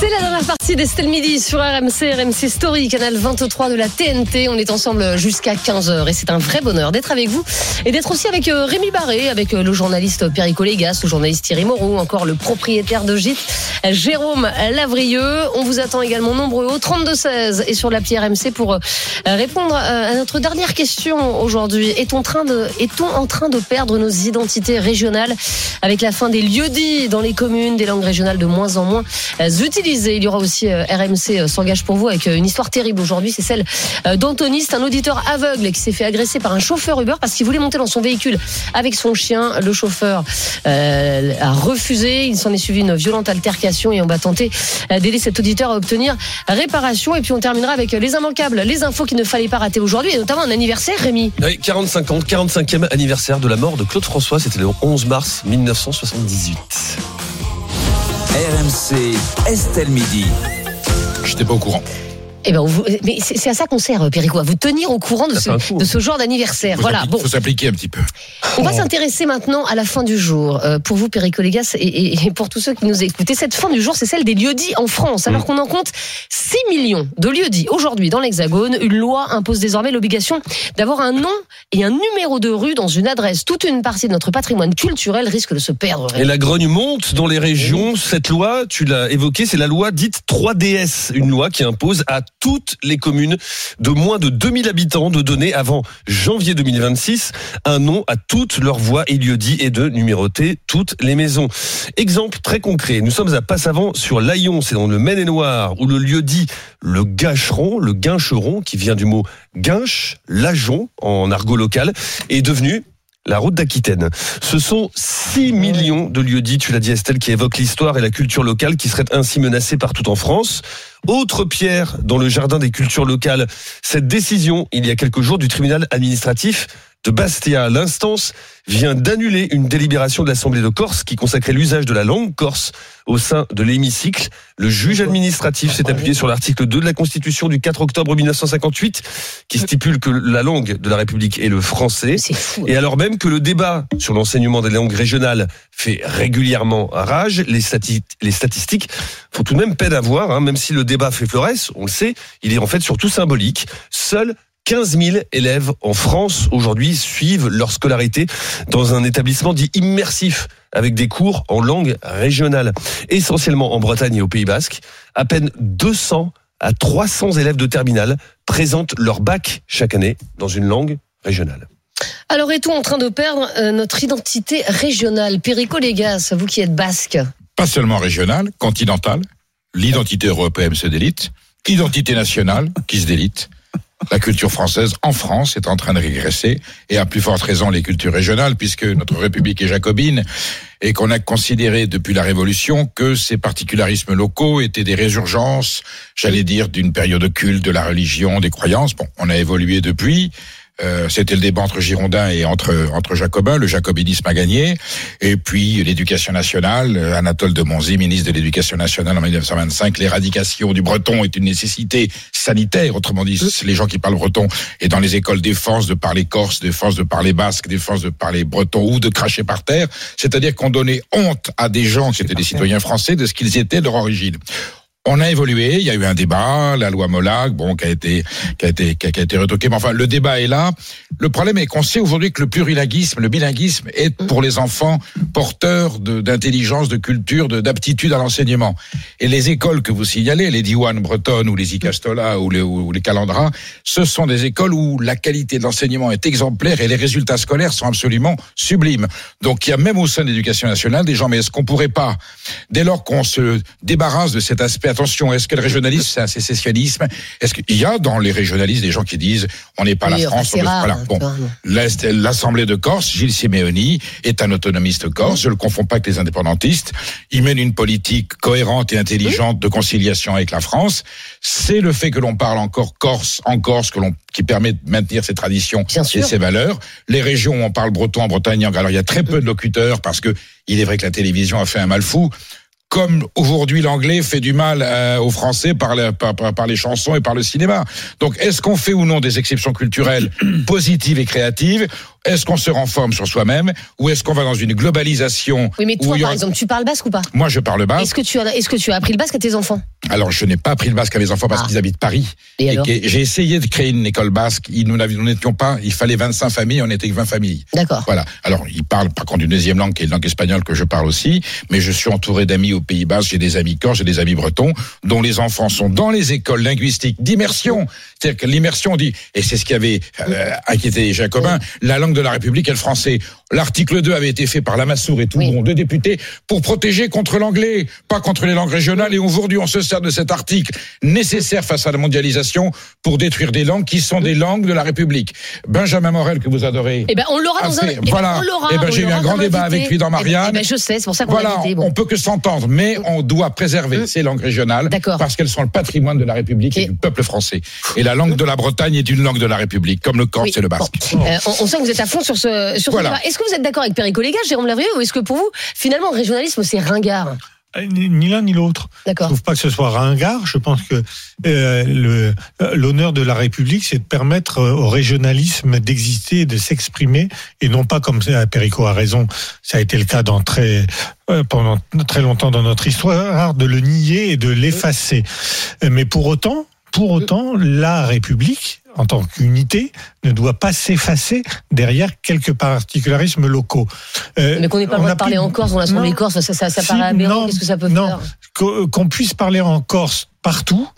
C'est la dernière partie d'Estelle Midi sur RMC, RMC Story, canal 23 de la TNT. On est ensemble jusqu'à 15h et c'est un vrai bonheur d'être avec vous et d'être aussi avec euh, Rémi Barré, avec euh, le journaliste Perico Légas, le journaliste Thierry Moreau, encore le propriétaire de Gîte, Jérôme Lavrieux. On vous attend également nombreux au 32-16 et sur l'appli RMC pour euh, répondre à notre dernière question aujourd'hui. Est-on en train de, perdre nos identités régionales avec la fin des lieux-dits dans les communes, des langues régionales de moins en moins utilisées? Il y aura aussi euh, RMC euh, s'engage pour vous avec euh, une histoire terrible aujourd'hui. C'est celle d'Anthony. C'est un auditeur aveugle qui s'est fait agresser par un chauffeur Uber parce qu'il voulait monter dans son véhicule avec son chien. Le chauffeur a refusé. Il s'en est suivi une violente altercation et on va tenter d'aider cet auditeur à obtenir réparation. Et puis on terminera avec les immanquables, les infos qu'il ne fallait pas rater aujourd'hui et notamment un anniversaire, Rémi. Oui, 45 ans, 45e anniversaire de la mort de Claude François. C'était le 11 mars 1978. RMC, Estelle Midi. J'étais pas au courant. Eh ben, vous- mais c'est à ça qu'on sert, Perico, à vous tenir au courant de ce, de genre d'anniversaire. Voilà. Bon, faut s'appliquer un petit peu. on va s'intéresser maintenant à la fin du jour. Euh, pour vous, Perico Légas, et, et- et pour tous ceux qui nous écoutent. Et cette fin du jour, c'est celle des lieux-dits en France. Mm. Alors qu'on en compte 6 millions de lieux-dits aujourd'hui dans l'Hexagone, une loi impose désormais l'obligation d'avoir un nom et un numéro de rue dans une adresse. Toute une partie de notre patrimoine culturel risque de se perdre. Et la grogne monte dans les régions. Cette loi, tu l'as évoqué, c'est la loi dite 3DS. Une loi qui impose à toutes les communes de moins de 2000 habitants de donner avant janvier 2026 un nom à toutes leurs voies et lieux-dits et de numéroter toutes les maisons. Exemple très concret. Nous sommes à Passavant sur l'Aillon, c'est dans le Maine-et-Loire, où le lieu dit le Gâcheron, le Guincheron, qui vient du mot guinche, lajon en argot local, est devenu la route d'Aquitaine. Ce sont 6 millions de lieux dits, tu l'as dit Estelle, qui évoquent l'histoire et la culture locale qui seraient ainsi menacés partout en France. Autre pierre dans le jardin des cultures locales, cette décision, il y a quelques jours, du tribunal administratif de Bastia. L'instance vient d'annuler une délibération de l'Assemblée de Corse qui consacrait l'usage de la langue corse au sein de l'hémicycle. Le juge administratif s'est appuyé sur l'article 2 de la Constitution du 4 octobre 1958 qui stipule que la langue de la République est le français. Fou. Et alors même que le débat sur l'enseignement des langues régionales fait régulièrement rage, les, stati- les statistiques font tout de même peine à voir, hein, même si le débat fait florès, on le sait, il est en fait surtout symbolique. Seuls 15 000 élèves en France aujourd'hui suivent leur scolarité dans un établissement dit immersif avec des cours en langue régionale, essentiellement en Bretagne et au Pays Basque. À peine 200 à 300 élèves de terminale présentent leur bac chaque année dans une langue régionale. Alors, est-on en train de perdre euh, notre identité régionale? Perico Légas, vous qui êtes basque. Pas seulement régional, continental. L'identité européenne se délite. Identité nationale qui se délite. La culture française en France est en train de régresser et à plus forte raison les cultures régionales puisque notre République est jacobine et qu'on a considéré depuis la Révolution que ces particularismes locaux étaient des résurgences, j'allais dire, d'une période occulte de la religion, des croyances. Bon, on a évolué depuis. Euh, C'était le débat entre Girondins et entre entre Jacobins. Le jacobinisme a gagné. Et puis l'éducation nationale. euh, Anatole de Monzy, ministre de l'Éducation nationale en 1925, l'éradication du breton est une nécessité sanitaire. Autrement dit, les gens qui parlent breton et dans les écoles défense de parler corse, défense de parler basque, défense de parler breton ou de cracher par terre. C'est-à-dire qu'on donnait honte à des gens qui étaient des citoyens français de ce qu'ils étaient de leur origine. On a évolué, il y a eu un débat, la loi Molag, bon, qui a été, qui a été, qui a, été retoqué. Mais enfin, le débat est là. Le problème est qu'on sait aujourd'hui que le plurilinguisme, le bilinguisme est pour les enfants porteur d'intelligence, de, culture, de- d'aptitude à l'enseignement. Et les écoles que vous signalez, les Diwan bretonnes ou les Icastola ou les, ou les Calandra, ce sont des écoles où la qualité de l'enseignement est exemplaire et les résultats scolaires sont absolument sublimes. Donc il y a même au sein de l'éducation nationale des gens, mais est-ce qu'on pourrait pas, dès lors qu'on se débarrasse de cet aspect, attention, est-ce que le régionalisme c'est un sécessionnisme? Est-ce qu'il y a dans les régionalistes des gens qui disent on n'est pas Oui, la France on rare, voilà. Bon, L'Assemblée de Corse, Gilles Simeoni, est un autonomiste corse. Je ne le confonds pas avec les indépendantistes. Il mène une politique cohérente et intelligente de conciliation avec la France. C'est le fait que l'on parle encore corse en Corse que l'on qui permet de maintenir ses traditions Bien et sûr. ses valeurs. Les régions où on parle breton en Bretagne, alors il y a très peu de locuteurs parce que il est vrai que la télévision a fait un mal fou. Comme aujourd'hui l'anglais fait du mal euh, aux Français par, les chansons et par le cinéma. Donc, est-ce qu'on fait ou non des exceptions culturelles positives et créatives? Est-ce qu'on se renforme sur soi-même ou est-ce qu'on va dans une globalisation Oui, mais toi, par exemple, tu parles basque ou pas? Moi, je parle basque. Est-ce que, tu as, est-ce que tu as appris le basque à tes enfants? Alors, je n'ai pas appris le basque à mes enfants parce Ah. qu'ils habitent Paris. Et alors j'ai essayé de créer une école basque. Nous n'étions pas. Il fallait 25 familles. On n'était que 20 familles. D'accord. Voilà. Alors, ils parlent par contre une deuxième langue qui est la langue espagnole que je parle aussi. Mais je suis entouré d'amis au Pays Basque. J'ai des amis corses, j'ai des amis bretons, dont les enfants sont dans les écoles linguistiques d'immersion. C'est-à-dire que l'immersion dit, et c'est ce qui avait euh, inquiété les Jacobins, la langue de la République est le français. L'article 2 avait été fait par Lamassoure et Toulon, Oui. deux députés, pour protéger contre l'anglais, pas contre les langues régionales. Et aujourd'hui, on se sert de cet article nécessaire face à la mondialisation pour détruire des langues qui sont des langues de la République. Benjamin Morel, que vous adorez. Eh ben, on l'aura dans Ah, un. eh ben, voilà. Eh ben, j'ai eu un grand débat invité. avec lui dans Eh ben, Marianne. eh ben, je sais, c'est pour ça qu'on Voilà, invité. on Bon. peut que s'entendre, mais on doit préserver ces langues régionales parce qu'elles sont le patrimoine de la République et, Et- du peuple français. Et la langue de la Bretagne est une langue de la République, comme le corse Oui. et le basque. Bon. Euh, on, sent que vous êtes à fond sur ce, sur ce débat. Est-ce que vous êtes d'accord avec Perico Légas, Jérôme Lavrieux, ou est-ce que pour vous, finalement, le régionalisme, c'est ringard Euh, Ni l'un ni l'autre. Je trouve pas que ce soit ringard. Je pense que euh, euh, l'honneur de la République, c'est de permettre euh, au régionalisme d'exister, de s'exprimer, et non pas comme Perico a raison. Ça a été le cas dans très pendant très longtemps dans notre histoire, de le nier et de l'effacer. Mais pour autant, pour autant, la République en tant qu'unité, ne doit pas s'effacer derrière quelques particularismes locaux. Euh, Mais qu'on n'ait pas le on droit a de parler en Corse dans l'Assemblée. Corse, ça, ça, ça Si, paraît aberrant. non, Qu'est-ce que ça peut non. faire qu'o- qu'on puisse parler en Corse partout,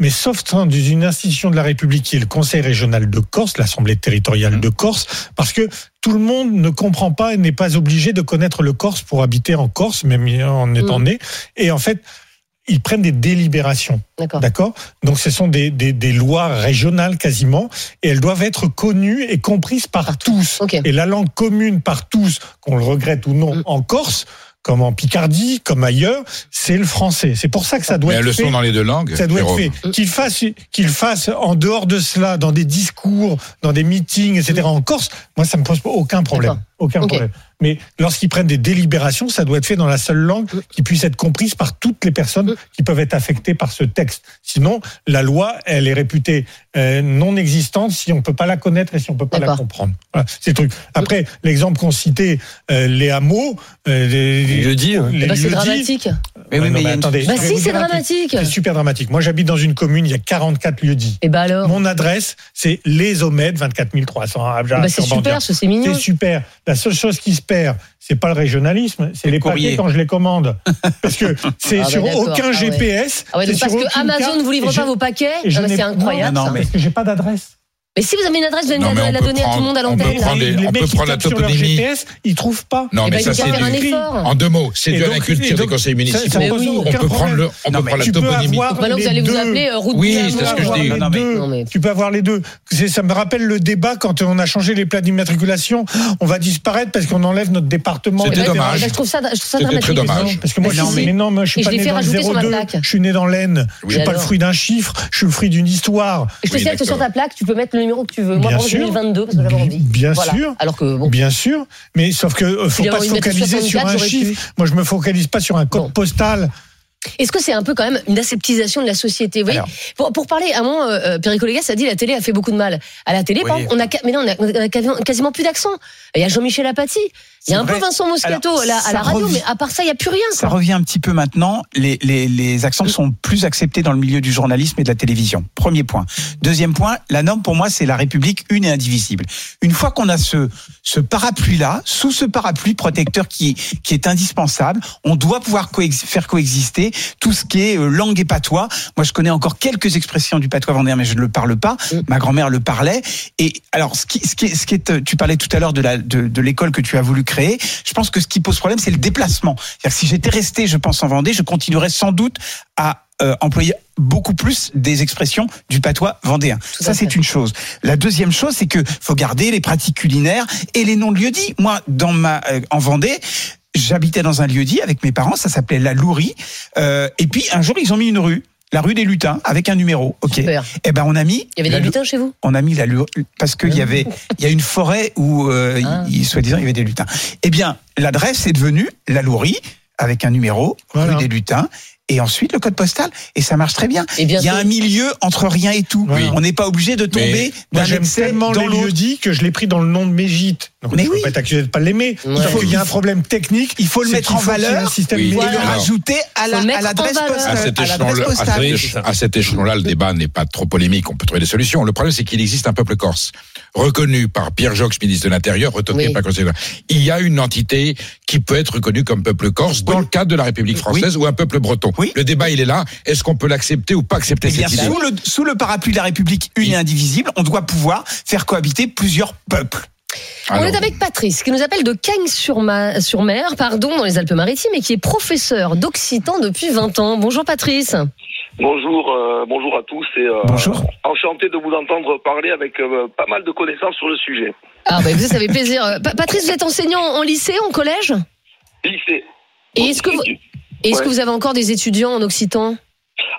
mais sauf dans une institution de la République qui est le Conseil régional de Corse, l'Assemblée territoriale de Corse, parce que tout le monde ne comprend pas et n'est pas obligé de connaître le Corse pour habiter en Corse, même en étant Mm. né. Et en fait, ils prennent des délibérations. D'accord. D'accord? Donc ce sont des, des, des lois régionales quasiment, et elles doivent être connues et comprises par tous. Ok. Et la langue commune par tous, qu'on le regrette ou non, Mm. en Corse, comme en Picardie, comme ailleurs, c'est le français. C'est pour ça que ça doit Mais elles être le fait. sont dans les deux langues. Ça doit être fait. Qu'il fasse, qu'il fasse en dehors de cela, dans des discours, dans des meetings, etc. En Corse, moi, ça me pose aucun problème. Aucun problème. Mais lorsqu'ils prennent des délibérations, ça doit être fait dans la seule langue qui puisse être comprise par toutes les personnes qui peuvent être affectées par ce texte. Sinon, la loi, elle est réputée euh, non existante si on peut pas la connaître et si on peut pas la comprendre. Voilà, c'est le truc. Après, l'exemple qu'on citait, euh, les hameaux, euh, les, hein. les Eh ben, c'est dramatique. Mais oui, mais il y a mais une- attendez, Bah si, c'est dramatique. C'est super dramatique. Moi, j'habite dans une commune, il y a 44 lieux dits. Et bah alors Mon adresse, c'est les Omèdes, 24 300 à Abja, bah, C'est super, c'est mignon. C'est super. La seule chose qui se perd, c'est pas le régionalisme, c'est les courrier. papiers quand je les commande. Parce que c'est Ah bah sur d'accord. aucun Ah ouais. GPS. Ah ouais, donc parce que Amazon ne vous livre pas je- vos paquets, ah bah, n'ai- c'est incroyable. Non, non, ça. mais- Parce que j'ai pas d'adresse. Mais si vous avez une adresse, vous allez la donner à tout le monde à on peut l'antenne. prendre les- les on peut prendre la toponymie. GPS, ils trouvent pas. Non, Eh mais ben, ça c'est du- effort. en deux mots, c'est de la culture des conseils municipaux. ça oui. On peut prendre problème. le, on Non, peut mais prendre la tu peux toponymie. maintenant, vous allez vous deux. appeler euh, route Oui, c'est ce que je euh, dis. Tu peux avoir les deux. Ça me rappelle le débat quand on a changé les plats d'immatriculation. On va disparaître parce qu'on enlève notre département. C'était dommage. Je trouve ça, je trouve ça dramatique. très dommage. Parce que moi, je suis, pas né dans le rajouter sur ma 02. plaque. Je suis né dans l'Aisne. Je suis pas le fruit d'un chiffre. Je suis le fruit d'une histoire. Je te signale que sur ta plaque, tu peux mettre le numéro que tu veux. Moi, Bien par exemple, sûr. 2022, parce que j'avais envie. Bien Voilà. sûr. Alors que, bon. Bien sûr, mais sauf que euh, faut pas se focaliser sur 64, un chiffre. Moi, je me focalise pas sur un code Bon. postal. Est-ce que c'est un peu quand même une aseptisation de la société Vous voyez Alors. pour, pour parler, à un moment, euh, Perico Légas a dit la télé a fait beaucoup de mal. À la télé, par Oui. exemple, on a, mais non, on a, on a quasiment, quasiment plus d'accent. Il y a Jean-Michel Apathy, il y a un peu. Vincent Moscato Alors, à la radio, mais à part ça, il n'y a plus rien. Ça quoi. revient un petit peu maintenant. Les, les, les accents sont plus acceptés dans le milieu du journalisme et de la télévision. Premier point. Deuxième point, la norme pour moi, c'est la République une et indivisible. Une fois qu'on a ce, ce parapluie-là, sous ce parapluie protecteur qui, qui est indispensable, on doit pouvoir coex- faire coexister tout ce qui est euh, langue et patois. Moi, je connais encore quelques expressions du patois vendéen, mais je ne le parle pas. Mm. Ma grand-mère le parlait. Et alors, ce qui, ce qui, est- ce qui est, euh, tu parlais tout à l'heure de la, de, de l'école que tu as voulu créer. Je pense que ce qui pose problème, c'est le déplacement. Que si j'étais resté, je pense, en Vendée, je continuerais sans doute à euh, employer beaucoup plus des expressions du patois vendéen. Tout Ça, c'est une chose. La deuxième chose, c'est que faut garder les pratiques culinaires et les noms de lieux dits. Moi, dans ma, euh, en Vendée, j'habitais dans un lieu dit avec mes parents, ça s'appelait la Lourie. Euh, et puis, un jour, ils ont mis une rue. La rue des lutins avec un numéro. Ok. Super. Eh ben on a mis. Il y avait des lutins chez vous? On a mis la parce qu'il y avait il y a une forêt où euh, Ah. il- soi-disant il y avait des lutins. Eh bien, l'adresse est devenue la Lourie. avec un numéro, Voilà. rue des Lutins, et ensuite le code postal, et ça marche très bien. Et Il y a un milieu entre rien et tout. Oui. On n'est pas obligé de tomber Moi, d'un j'aime excès tellement dans les lieux dits que je l'ai pris dans le nom de mes gîtes. Donc, Mais je peux oui. pas être accusé de pas l'aimer. Ouais. Qu'il y a un problème technique. Il faut le mettre en valeur un système Oui. et le Voilà. rajouter à la- le l'adresse valeur. postale. Cet échelon-là, à cet échelon-là, le débat n'est pas trop polémique. On peut trouver des solutions. Le problème, c'est qu'il existe un peuple corse reconnu par Pierre Jox, ministre de l'Intérieur, retoqué Oui. par le Conseil. Il y a une entité qui peut être reconnue comme peuple corse dans le cadre de la République française ou un peuple breton. Oui. Le débat, il est là. Est-ce qu'on peut l'accepter ou pas accepter Eh bien, cette idée sous le, sous le parapluie de la République une et indivisible, on doit pouvoir faire cohabiter plusieurs peuples. On Alors, est avec Patrice qui nous appelle de Cagnes-sur-Mer, pardon, dans les Alpes-Maritimes, et qui est professeur d'occitan depuis 20 ans. Bonjour Patrice. Bonjour, euh, bonjour à tous et euh, Bonjour. enchanté de vous entendre parler avec euh, pas mal de connaissances sur le sujet. Ah bah écoutez, ça fait plaisir. Pa- Patrice, vous êtes enseignant en lycée, en collège? Lycée. Et est-ce que vous, et est-ce Ouais. que vous avez encore des étudiants en occitan?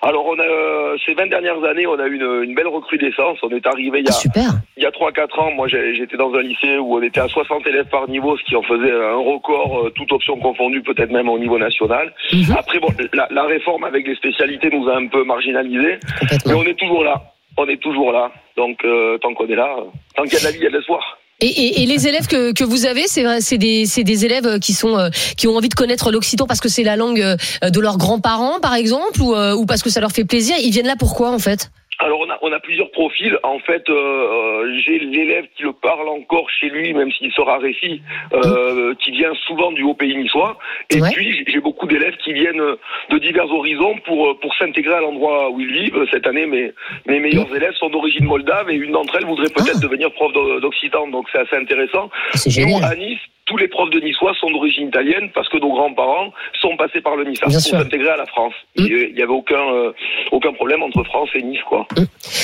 Alors, on a, euh, ces 20 dernières années, on a eu une, une belle recrudescence. On est arrivé il y a, Super. il y a 3-4 ans. Moi, j'étais dans un lycée où on était à 60 élèves par niveau, ce qui en faisait un record, euh, toute option confondue, peut-être même au niveau national. Mhm. Après, bon, la, la réforme avec les spécialités nous a un peu marginalisés, mais on est toujours là. On est toujours là. Donc, euh, tant qu'on est là, tant qu'il y a de la vie, il y a de l'espoir. Et, et, et les élèves que, que vous avez, c'est des, des élèves qui sont euh, qui ont envie de connaître l'occitan parce que c'est la langue euh, de leurs grands-parents, par exemple, ou, euh, ou parce que ça leur fait plaisir. Ils viennent là pourquoi en fait? Alors on a, on a plusieurs profils. En fait, euh, euh, j'ai l'élève qui le parle encore chez lui, même s'il se raréfie, euh, qui vient souvent du haut pays niçois. Et Ouais. puis j'ai- beaucoup d'élèves qui viennent de divers horizons pour euh, pour s'intégrer à l'endroit où ils vivent. Cette année, mes mes meilleurs élèves sont d'origine moldave et une d'entre elles voudrait peut-être Ah. devenir prof d'o- d'occitan. Donc c'est assez intéressant. C'est Nous, à Nice, tous les profs de niçois sont d'origine italienne parce que nos grands-parents sont passés par le Nice pour s'intégrer à la France. Mm. Il y avait aucun euh, aucun problème entre France et Nice, quoi.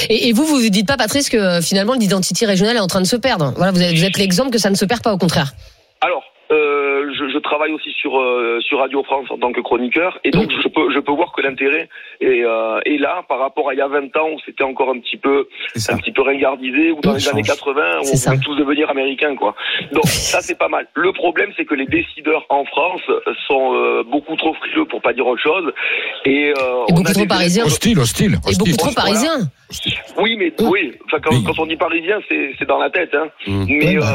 Et, et vous, vous vous dites pas, Patrice, que euh, finalement l'identité régionale est en train de se perdre. Voilà, vous êtes, vous êtes l'exemple que ça ne se perd pas, au contraire. Alors, euh, je, je travaille aussi sur euh, sur Radio France en tant que chroniqueur, et donc je peux je peux voir que l'intérêt est, euh, est là par rapport à il y a 20 ans où c'était encore un petit peu un petit peu ringardisé, ou dans On les années change. 80 où on ça. voulait tous devenir américains, quoi. Donc ça c'est pas mal. Le problème c'est que les décideurs en France sont euh, beaucoup trop frileux pour pas dire autre chose, et, euh, Et on beaucoup a trop parisiens. hostile, hostile, Et hostile. beaucoup trop Voilà. Oui, mais Mm. oui. Enfin, quand, Oui. quand on dit parisien, c'est dans la tête. Hein. Mm. Mais bah.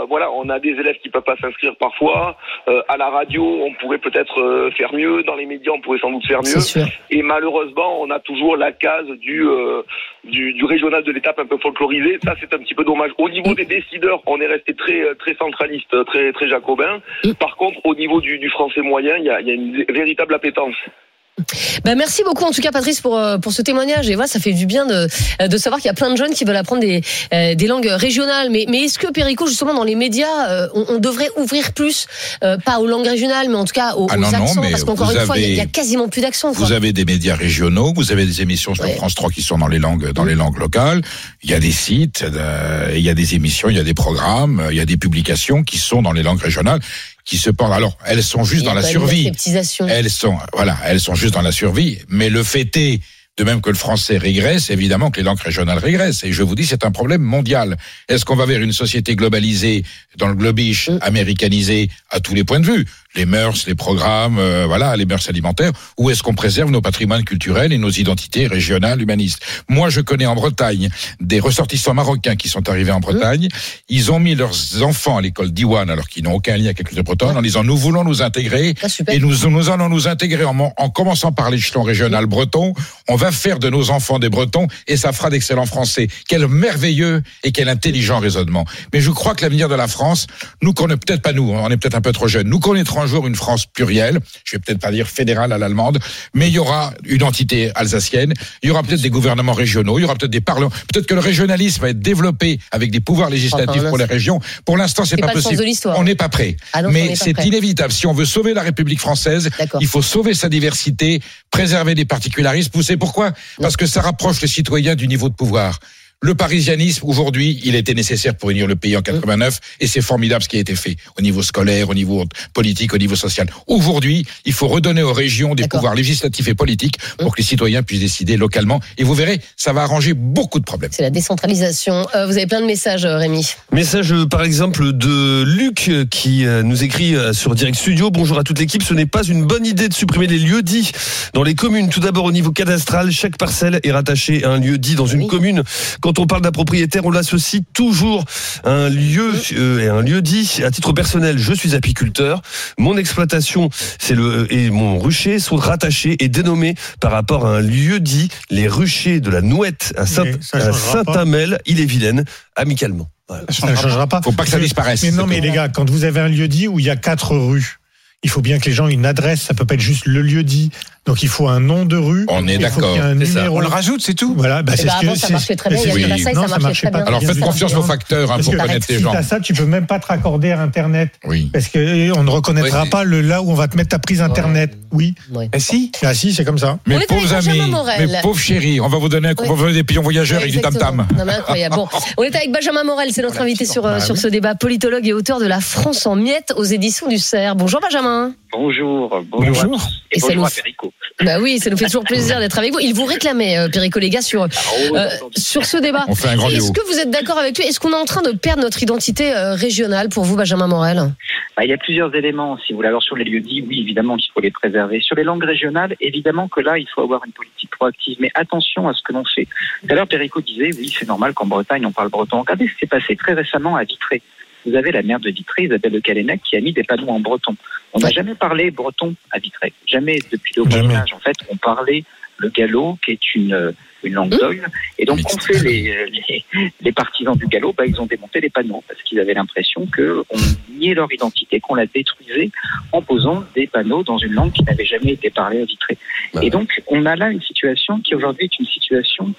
euh, voilà, on a des élèves qui peuvent pas s'inscrire parfois. Euh, à la radio, on pourrait peut-être euh, faire mieux. Dans les médias, on pourrait sans doute faire mieux. Et malheureusement, on a toujours la case du euh, du, du régional de l'étape un peu folklorisé. Ça, c'est un petit peu dommage. Au niveau des décideurs, on est resté très très centraliste, très très jacobin. Mm. Par contre, au niveau du, du français moyen, il y a, il y a une véritable appétence. Bah, merci beaucoup en tout cas Patrice pour euh, pour ce témoignage et voilà ça fait du bien de de savoir qu'il y a plein de jeunes qui veulent apprendre des euh, des langues régionales mais mais est-ce que Perico justement dans les médias euh, on, on devrait ouvrir plus euh, pas aux langues régionales mais en tout cas aux, Ah aux non, accents? parce qu'encore une fois il y a- y, quasiment plus d'accents. Vous avez des médias régionaux, vous avez des émissions sur Ouais. France 3 qui sont dans les langues dans les langues locales. Il y a des sites, euh, il y a des émissions, il y a des programmes, il y a des publications qui sont dans les langues régionales, qui se portent. Alors, elles sont juste dans la survie. Elles sont, voilà, elles sont juste dans la survie. Mais le fait est, de même que le français régresse, évidemment que les langues régionales régressent. Et je vous dis, c'est un problème mondial. Est-ce qu'on va vers une société globalisée, dans le globish, Mm. américanisée à tous les points de vue? Les mœurs, les programmes, euh, voilà, les mœurs alimentaires, ou est-ce qu'on préserve nos patrimoines culturels et nos identités régionales, humanistes? Moi, je connais en Bretagne des ressortissants marocains qui sont arrivés en Bretagne. Ils ont mis leurs enfants à l'école d'Iwan, alors qu'ils n'ont aucun lien avec la culture bretonne, en disant nous voulons nous intégrer Ah, et nous, nous allons nous intégrer en, en commençant par l'échelon régional breton. On va faire de nos enfants des Bretons et ça fera d'excellents Français. Quel merveilleux et quel intelligent raisonnement. Mais je crois que l'avenir de la France, nous connaissons peut-être pas nous, on est peut-être un peu trop jeunes. Nous connaîtrons un jour une France plurielle. Je vais peut-être pas dire fédérale à l'allemande, mais il y aura une entité alsacienne. Il y aura peut-être des gouvernements régionaux. Il y aura peut-être des parlements. Peut-être que le régionalisme va être développé avec des pouvoirs législatifs Enfin, pour les régions. Pour l'instant, c'est pas, pas possible. On n'est pas prêt. Ah mais c'est inévitable. Si on veut sauver la République française, il faut sauver sa diversité, préserver les particularismes. Vous savez pourquoi? Parce que ça rapproche les citoyens du niveau de pouvoir. Le parisianisme, aujourd'hui, il était nécessaire pour unir le pays en 89 et c'est formidable ce qui a été fait au niveau scolaire, au niveau politique, au niveau social. Aujourd'hui, il faut redonner aux régions des pouvoirs législatifs et politiques pour que les citoyens puissent décider localement. Et vous verrez, ça va arranger beaucoup de problèmes. C'est la décentralisation. Euh, vous avez plein de messages, euh, Rémi. Message euh, par exemple de Luc qui nous écrit sur Direct Studio. Bonjour à toute l'équipe. Ce n'est pas une bonne idée de supprimer les lieux dits dans les communes. Tout d'abord au niveau cadastral, chaque parcelle est rattachée à un lieu dit dans une Oui. commune. Quand on parle d'un propriétaire, on l'associe toujours à un lieu euh, et un lieu dit. À titre personnel, je suis apiculteur. Mon exploitation, c'est le et mon rucher sont rattachés et dénommés par rapport à un lieu dit. Les ruchers de la Nouette à Saint-. Saint-Amel, il est vilaine, amicalement. Voilà. Ça ne changera pas. Faut pas que ça disparaisse. Mais non, mais les gars, quand vous avez un lieu dit où il y a quatre rues, il faut bien que les gens aient une adresse. Ça peut pas être juste le lieu dit. Donc il faut un nom de rue. On est il faut d'accord. qu'il y ait un C'est ça. numéro. On le rajoute, c'est tout. Voilà, bah, c'est ce que avant, ça marchait très bien. c'est- Il y a Oui. eu la Non, ça ça marchait pas. bien. Alors faites confiance aux facteurs hein, pour que connaître les gens. à ça, tu peux même pas te raccorder à Internet. Oui. Parce que euh, on ne reconnaîtra pas le là où on va te mettre ta prise Internet. Oui. Ouais. Eh si. Ah si, c'est comme ça. Avec pauvres amis, mes pauvres chéris, on va vous donner un coup, Oui. on va vous donner des pions voyageurs avec du. Non, mais incroyable. Bon, on est avec Benjamin Morel, c'est notre invité sur, euh, sur oui. ce débat, politologue et auteur de La France en miettes aux éditions du CERF. Bonjour Benjamin. Bonjour, bonjour. Et Et, bonjour à Perico. Bah oui, ça nous fait toujours plaisir d'être avec vous. Il vous réclamait, euh, Perico Léga, sur, Oh, euh, sur ce débat. Est-ce que vous êtes d'accord avec lui? Est-ce qu'on est en train de perdre notre identité euh, régionale pour vous, Benjamin Morel? Bah, il y a plusieurs éléments, si vous voulez. Alors, sur les lieux dits, oui, évidemment qu'il faut les préserver. Sur les langues régionales, évidemment que là, il faut avoir une politique proactive. Mais attention à ce que l'on fait. Tout à l'heure, Perico disait, oui, c'est normal qu'en Bretagne, on parle breton. Regardez ce qui s'est passé très récemment à Vitré. Vous avez la maire de Vitré, Isabelle Le qui a mis des panneaux en breton. On n'a jamais parlé breton à Vitré. Jamais depuis le Jamais. Moyen Âge. En fait, on parlait le gallo, qui est une, une langue Mmh. d'oïl. Et donc, on fait les, les, les partisans du gallo, bah, ils ont démonté les panneaux parce qu'ils avaient l'impression qu'on niait leur identité, qu'on la détruisait en posant des panneaux dans une langue qui n'avait jamais été parlée à Vitré. Bah Et donc, on a là une situation qui aujourd'hui est une situation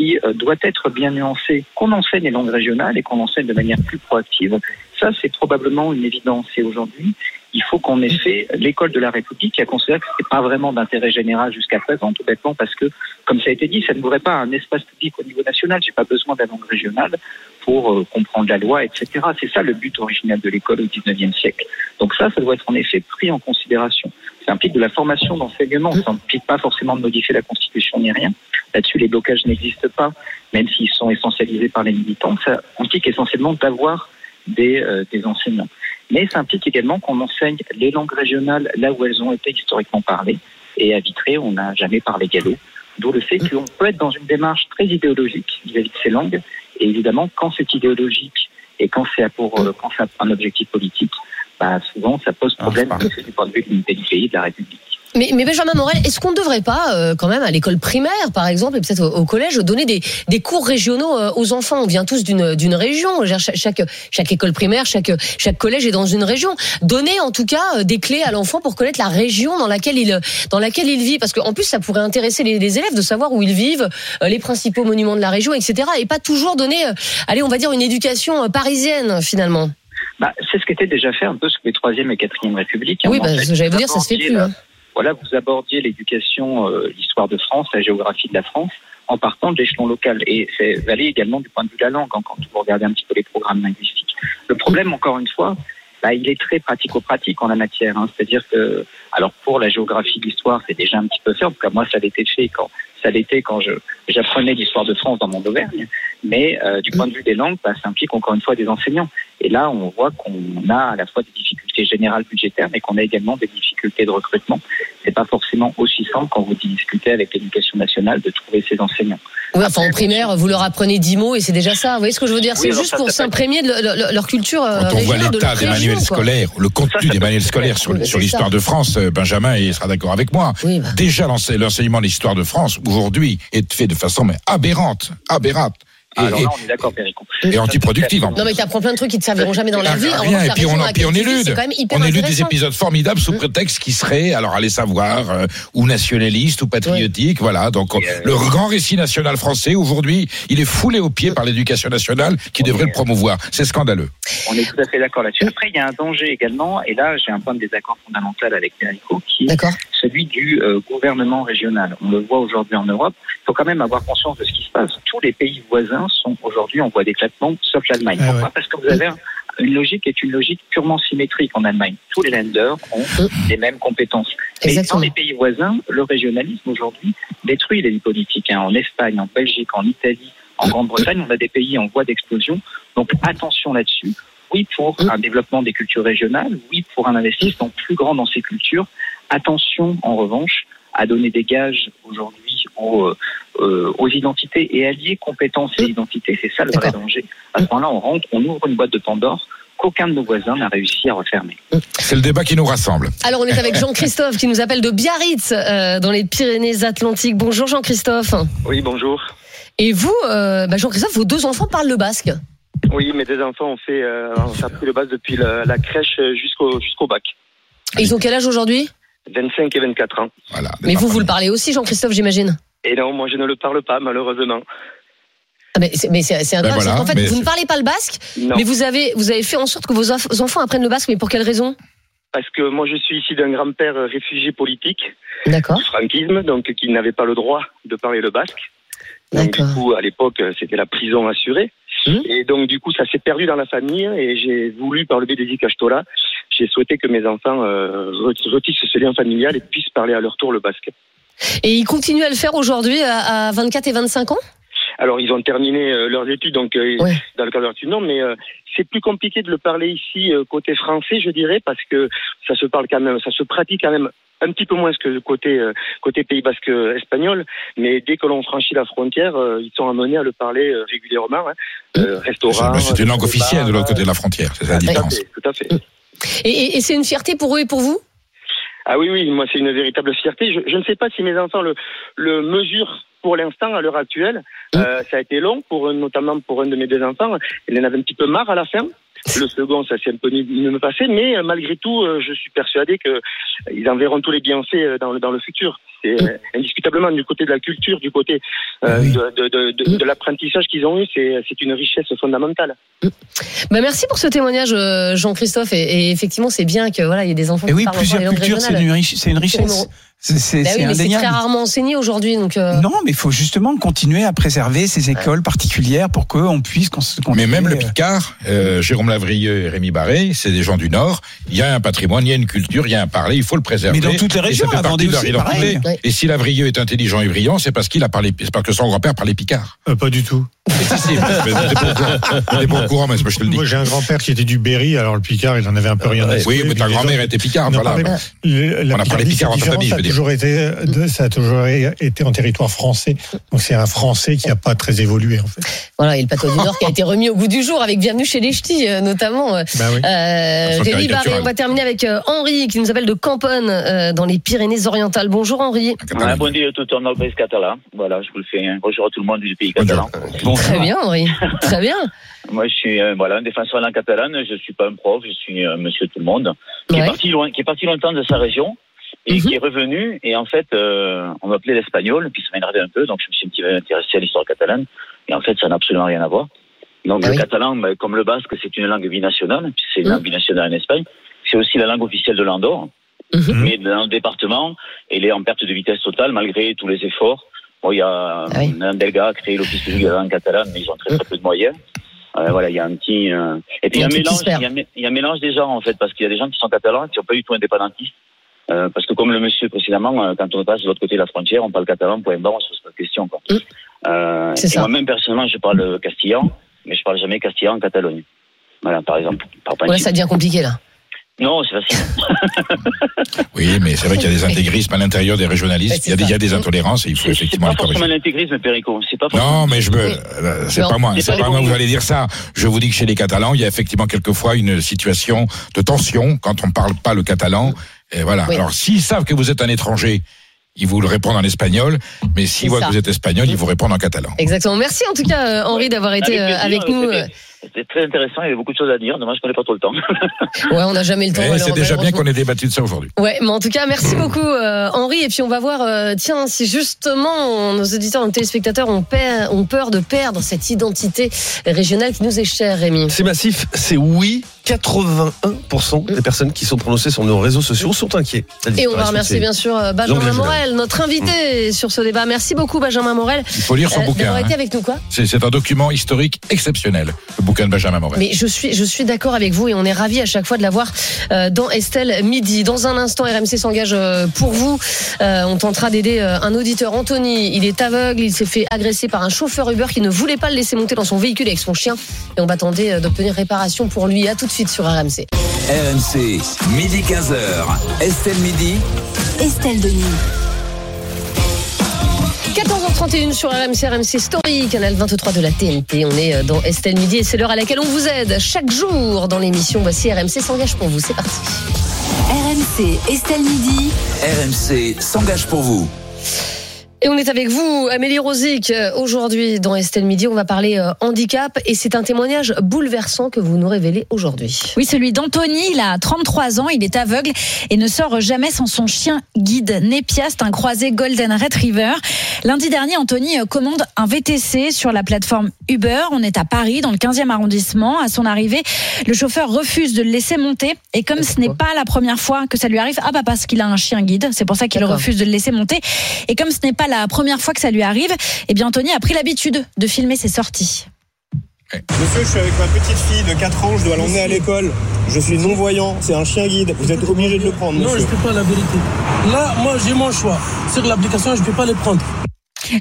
qui euh, doit être bien nuancée. Qu'on enseigne les langues régionales et qu'on enseigne de manière plus proactive, ça c'est probablement une évidence. Et aujourd'hui, il faut qu'en effet, l'école de la République, qui a considéré que ce n'était pas vraiment d'intérêt général jusqu'à présent, tout bêtement parce que, comme ça a été dit, ça ne voudrait pas un espace public au niveau national. J'ai pas besoin de la langue régionale pour euh, comprendre la loi, etc. C'est ça le but original de l'école au 19e siècle. Donc ça, ça doit être en effet pris en considération. Ça implique de la formation d'enseignement. Ça implique pas forcément de modifier la Constitution ni rien. Là-dessus, les blocages n'existent pas, même s'ils sont essentialisés par les militants. Ça implique essentiellement d'avoir des, euh, des enseignants. Mais ça implique également qu'on enseigne les langues régionales là où elles ont été historiquement parlées. Et à Vitré, on n'a jamais parlé gallo. D'où le fait qu'on peut être dans une démarche très idéologique vis-à-vis de ces langues. Et évidemment, quand c'est idéologique et quand c'est pour euh, quand c'est un objectif politique, bah, souvent ça pose problème Ah, du point de vue de l'unité du pays de la République. Mais, mais Benjamin Morel, est-ce qu'on ne devrait pas, euh, quand même, à l'école primaire, par exemple, et peut-être au, au collège, donner des, des cours régionaux euh, aux enfants? On vient tous d'une région. Chaque, chaque, chaque école primaire, chaque, chaque collège est dans une région. Donner, en tout cas, euh, des clés à l'enfant pour connaître la région dans laquelle il, dans laquelle il vit. Parce qu'en plus, ça pourrait intéresser les, les élèves de savoir où ils vivent, euh, les principaux monuments de la région, etc. Et pas toujours donner, euh, allez, on va dire, une éducation euh, parisienne, finalement. Bah, c'est ce qui était déjà fait un peu sous les troisième et quatrième républiques. Oui, En bah, j'allais vous dire, ça se fait plus. hein. Voilà, vous abordiez l'éducation, euh, l'histoire de France, la géographie de la France, en partant de l'échelon local. Et c'est valé également du point de vue de la langue, hein, quand vous regardez un petit peu les programmes linguistiques. Le problème, encore une fois, bah, il est très pratico-pratique en la matière. hein. C'est-à-dire que, alors pour la géographie de l'histoire, c'est déjà un petit peu fait. En tout cas, moi, ça l'était fait quand ça l'était quand j'apprenais l'histoire de France dans mon Auvergne. Mais euh, du point de vue des langues, bah, ça implique encore une fois des enseignants. Et là, on voit qu'on a à la fois des difficultés générales budgétaires, mais qu'on a également des difficultés de recrutement. C'est pas forcément aussi simple quand vous discutez avec l'éducation nationale de trouver ces enseignants. Oui, enfin en primaire, vous leur apprenez 10 mots et c'est déjà ça. Vous voyez ce que je veux dire? C'est juste ça, pour s'imprégner de le- le- leur culture euh, Quand on voit l'état des manuels quoi. scolaires, le contenu Ça, ça des manuels scolaires sur, l'histoire de France, euh, Benjamin il sera d'accord avec moi. Oui, bah. Déjà, l'ense- l'enseignement de l'histoire de France, aujourd'hui, est fait de façon mais aberrante, aberrante. Et, Alors là, on est d'accord, Péricon. et antiproductive en Non mais t'apprends plein de trucs qui te serviront jamais dans la vie. Rien, revanche, et puis on, puis on élude. On élude des épisodes formidables sous prétexte qui seraient, alors allez savoir, euh, ou nationalistes ou patriotiques, voilà. Donc euh, le grand récit national français aujourd'hui, il est foulé aux pieds par l'éducation nationale qui devrait le promouvoir. C'est scandaleux. On est tout à fait d'accord là-dessus. Après, il y a un danger également, et là, j'ai un point de désaccord fondamental avec Perico, qui est celui du euh, gouvernement régional. On le voit aujourd'hui en Europe. Il faut quand même avoir conscience de ce qui se passe. Tous les pays voisins voisins sont aujourd'hui en voie d'éclatement, sauf l'Allemagne. Ah Pourquoi? Ouais. Parce que vous avez un- une logique qui est une logique purement symétrique en Allemagne. Tous les lenders ont les mêmes compétences. Mais dans les pays voisins, le régionalisme aujourd'hui détruit les politiques. hein. En Espagne, en Belgique, en Italie, en Grande-Bretagne, on a des pays en voie d'explosion. Donc attention là-dessus. Oui pour un développement des cultures régionales, oui pour un investissement plus grand dans ces cultures. Attention en revanche à donner des gages aujourd'hui aux, euh, euh, aux identités et allier compétences et identités. C'est ça le vrai danger. À ce moment-là, on rentre, on ouvre une boîte de Pandore qu'aucun de nos voisins n'a réussi à refermer. C'est le débat qui nous rassemble. Alors on est avec Jean-Christophe qui nous appelle de Biarritz euh, dans les Pyrénées-Atlantiques. Bonjour Jean-Christophe. Oui, bonjour. Et vous, euh, bah, Jean-Christophe, vos deux enfants parlent le basque. Oui, mes deux enfants ont fait, euh, appris le bas depuis la, la crèche jusqu'au jusqu'au bac. Et ils ont quel âge aujourd'hui? 25 et 24 ans. Voilà. Mais vous, vous le parlez aussi, Jean-Christophe, j'imagine Et non, moi je ne le parle pas, malheureusement. ah, mais c'est un Ben drame, voilà, c'est qu'en fait, mais vous ne parlez pas le basque, Non. mais vous avez, vous avez fait en sorte que vos enf- enfants apprennent le basque, mais pour quelle raison? Parce que moi je suis ici d'un grand-père réfugié politique du franquisme, donc qui n'avait pas le droit de parler le basque. Donc du coup, à l'époque, c'était la prison assurée. Mhm. Et donc du coup, ça s'est perdu dans la famille et j'ai voulu, par le biais des Ikastola, j'ai souhaité que mes enfants euh, re- retissent ce lien familial et puissent parler à leur tour le basque. Et ils continuent à le faire aujourd'hui à, à 24 et 25 ans? Alors, ils ont terminé euh, leurs études, donc euh, Ouais. dans le cadre de non, mais euh, c'est plus compliqué de le parler ici euh, côté français, je dirais, parce que ça se parle quand même, ça se pratique quand même un petit peu moins que côté euh, côté Pays Basque espagnol, mais dès que l'on franchit la frontière, euh, ils sont amenés à le parler euh, régulièrement, hein. Euh, restaurant. C'est une langue officielle de l'autre côté de la frontière. C'est ça la Tout à différence. fait, tout à fait. Et, et- et c'est une fierté pour eux et pour vous? Ah oui, oui, moi c'est une véritable fierté. Je, je ne sais pas si mes enfants le, le mesurent pour l'instant, à l'heure actuelle. Euh, ça a été long, pour, notamment pour un de mes deux enfants. Il en avait un petit peu marre à la fin. Le second, ça s'est un peu mieux passé, mais euh, malgré tout, euh, je suis persuadé que euh, ils en verront tous les bienfaits dans le, dans le futur. C'est euh, indiscutablement du côté de la culture, du côté euh, Oui. de, de, de, de- de l'apprentissage qu'ils ont eu, c'est une richesse fondamentale. bah Merci pour ce témoignage, euh, Jean-Christophe. Et, et effectivement, c'est bien que voilà, il y ait des enfants Et qui oui, parlent encore plusieurs langues cultures, c'est une, riche- une richesse. C'est Bah c'est oui, très rarement enseigné aujourd'hui, donc. euh, Non, mais il faut justement continuer à préserver ces écoles particulières pour qu'on puisse Mais même le Picard, euh, Jérôme Lavrieux et Rémi Barré, c'est des gens du Nord. Il y a un patrimoine, il y a une culture, il y a un parler, il faut le préserver. Mais dans toutes les régions, ça fait à partie Vendée de leur aussi, pareil. Ouais. Et si Lavrieux est intelligent et brillant, c'est parce qu'il a parlé, c'est parce que son grand-père parlait Picard. Euh, pas du tout. Si, si, mais pas au courant. Mais je te le dis. Moi, j'ai un grand-père qui était du Berry, alors le Picard, il en avait un peu rien à Oui, secouer, mais ta grand-mère était Picard, Non, voilà. mais le- la On a parlé Picard en famille, je ça a veux dire. toujours été, de- ça a toujours été en territoire français. Donc c'est un français qui n'a pas très évolué, en fait. Voilà, et le patois du Nord qui a été remis au goût du jour avec Bienvenue chez les Ch'tis, euh, notamment. Bah oui. Euh, Barré, on va terminer avec Henri qui nous appelle de Camponne euh, dans les Pyrénées-Orientales. Bonjour Henri. Ah, bon dia a tothom del País català. Voilà, je vous le fais. hein. Bonjour à tout le monde du pays catalan. Très bien Henri. Très bien. Moi, je suis euh, voilà un défenseur de la langue catalane. Je suis pas un prof, je suis euh, monsieur tout le monde qui Ouais. est parti loin, qui est parti longtemps de sa région et Mhm. qui est revenu. Et en fait, euh, on m'appelait l'espagnol, puis ça m'a énervé un peu. Donc, je me suis un petit peu intéressé à l'histoire catalane. Et en fait, ça n'a absolument rien à voir. Donc, Ah le oui. catalan, ben, comme le basque, c'est une langue binationale. C'est une Mhm. langue binationale en Espagne. C'est aussi la langue officielle de l'Andorre. Mhm. Mais dans le département, elle est en perte de vitesse totale malgré tous les efforts. Bon, il y a Ah oui. un Delga a créé l'office public langue catalane, mais ils ont très très peu de moyens. Euh, voilà, il y a un petit. euh, Et puis il y a un mélange. se perd. Il y a, un- il y a un mélange des gens en fait, parce qu'il y a des gens qui sont catalans qui sont pas du tout indépendantistes. Euh, parce que comme le monsieur précédemment, euh, quand on passe de l'autre côté de la frontière, on parle catalan, point barre, on se pose pas de questions. Quoi. Mm. Et moi-même personnellement, je parle castillan, mais je parle jamais castillan en Catalogne. Voilà, par exemple. Par Ouais, ça devient compliqué là. Non, c'est facile. Oui, mais c'est vrai qu'il y a des intégrismes à l'intérieur des régionalistes. c'est Il y a des, il y a des intolérances et il faut C'est c'est effectivement pas forcément corriger. l'intégrisme, Perico. C'est pas. Non, mais je me, Oui. euh, c'est pas moi, c'est c'est pas pas moi que vous allez dire ça. Je vous dis que chez les Catalans, il y a effectivement quelquefois une situation de tension quand on parle pas le catalan. Et voilà. Oui. Alors, s'ils savent que vous êtes un étranger, ils vous le répondent en espagnol. Mais s'ils C'est voient ça. que vous êtes espagnol, ils vous répondent en catalan. Exactement. Merci en tout cas euh, Henri d'avoir été Avec euh, plaisir, avec avec nous. C'était très intéressant, il y avait beaucoup de choses à dire. Dommage qu'on n'ait pas trop le temps. Ouais, on n'a jamais le temps. Eh, C'est déjà bien qu'on ait débattu de ça aujourd'hui. Ouais, mais en tout cas, merci beaucoup euh, Henri. Et puis on va voir, euh, tiens, si justement nos auditeurs, nos téléspectateurs ont, peur- ont peur de perdre cette identité régionale qui nous est chère, Rémi. C'est massif, c'est oui. 81% des personnes qui sont prononcées sur nos réseaux sociaux sont inquiets. Et on va remercier bien sûr euh, Benjamin. Morel, notre invité sur ce débat. Merci beaucoup Benjamin Morel Il faut lire son euh, bouquin. hein. été avec nous quoi? C'est c'est un document historique exceptionnel, le bouquin de Benjamin Morel. Mais je suis, je suis d'accord avec vous et on est ravis à chaque fois de l'avoir euh, dans Estelle Midi. Dans un instant, RMC s'engage euh, pour vous. Euh, on tentera d'aider un auditeur, Anthony. Il est aveugle, il s'est fait agresser par un chauffeur Uber qui ne voulait pas le laisser monter dans son véhicule avec son chien. Et on va tenter d'obtenir réparation pour lui. À tout de suite sur RMC. RMC, midi 15h. Estelle Midi. Estelle Denis. 14h31 sur RMC, RMC Story, canal 23 de la TNT. On est euh, dans Estelle Midi et c'est l'heure à laquelle on vous aide chaque jour dans l'émission. Voici RMC s'engage pour vous. C'est parti. RMC Estelle Midi. RMC s'engage pour vous. Et on est avec vous, Amélie Rosic. Euh, Aujourd'hui, dans Estelle Midi, on va parler euh, handicap et c'est un témoignage bouleversant que vous nous révélez aujourd'hui. Oui, celui d'Anthony, il a 33 ans, il est aveugle et ne sort jamais sans son chien guide. Népiaste, un croisé Golden Retriever. Lundi dernier, Anthony euh, commande un VTC sur la plateforme Uber. On est à Paris, dans le 15e arrondissement. À son arrivée, le chauffeur refuse de le laisser monter. Et comme ce n'est pas la première fois que ça lui arrive, ah bah parce qu'il a un chien guide, c'est pour ça qu'il refuse de le laisser monter. Et comme ce n'est pas la première fois que ça lui arrive, eh bien Anthony a pris l'habitude de filmer ses sorties. Monsieur, je suis avec ma petite fille de 4 ans, je dois l'emmener à l'école. Je suis non-voyant, c'est un chien guide. Vous êtes obligé de le prendre, Non, je monsieur. ne peux pas la vérité. Là, moi, j'ai mon choix. Sur l'application, je ne peux pas les prendre.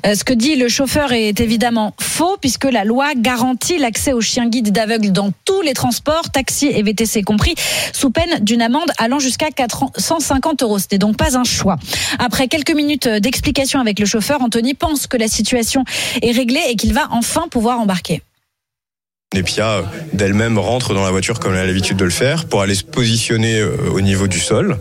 Euh, Ce que dit le chauffeur est évidemment faux puisque la loi garantit l'accès aux chiens guides d'aveugles dans tous les transports, taxis et VTC compris, sous peine d'une amende allant jusqu'à 450 euros. Ce n'est donc pas un choix. Après quelques minutes d'explication avec le chauffeur, Anthony pense que la situation est réglée et qu'il va enfin pouvoir embarquer. Nepia d'elle-même rentre dans la voiture comme elle a l'habitude de le faire pour aller se positionner euh, au niveau du sol.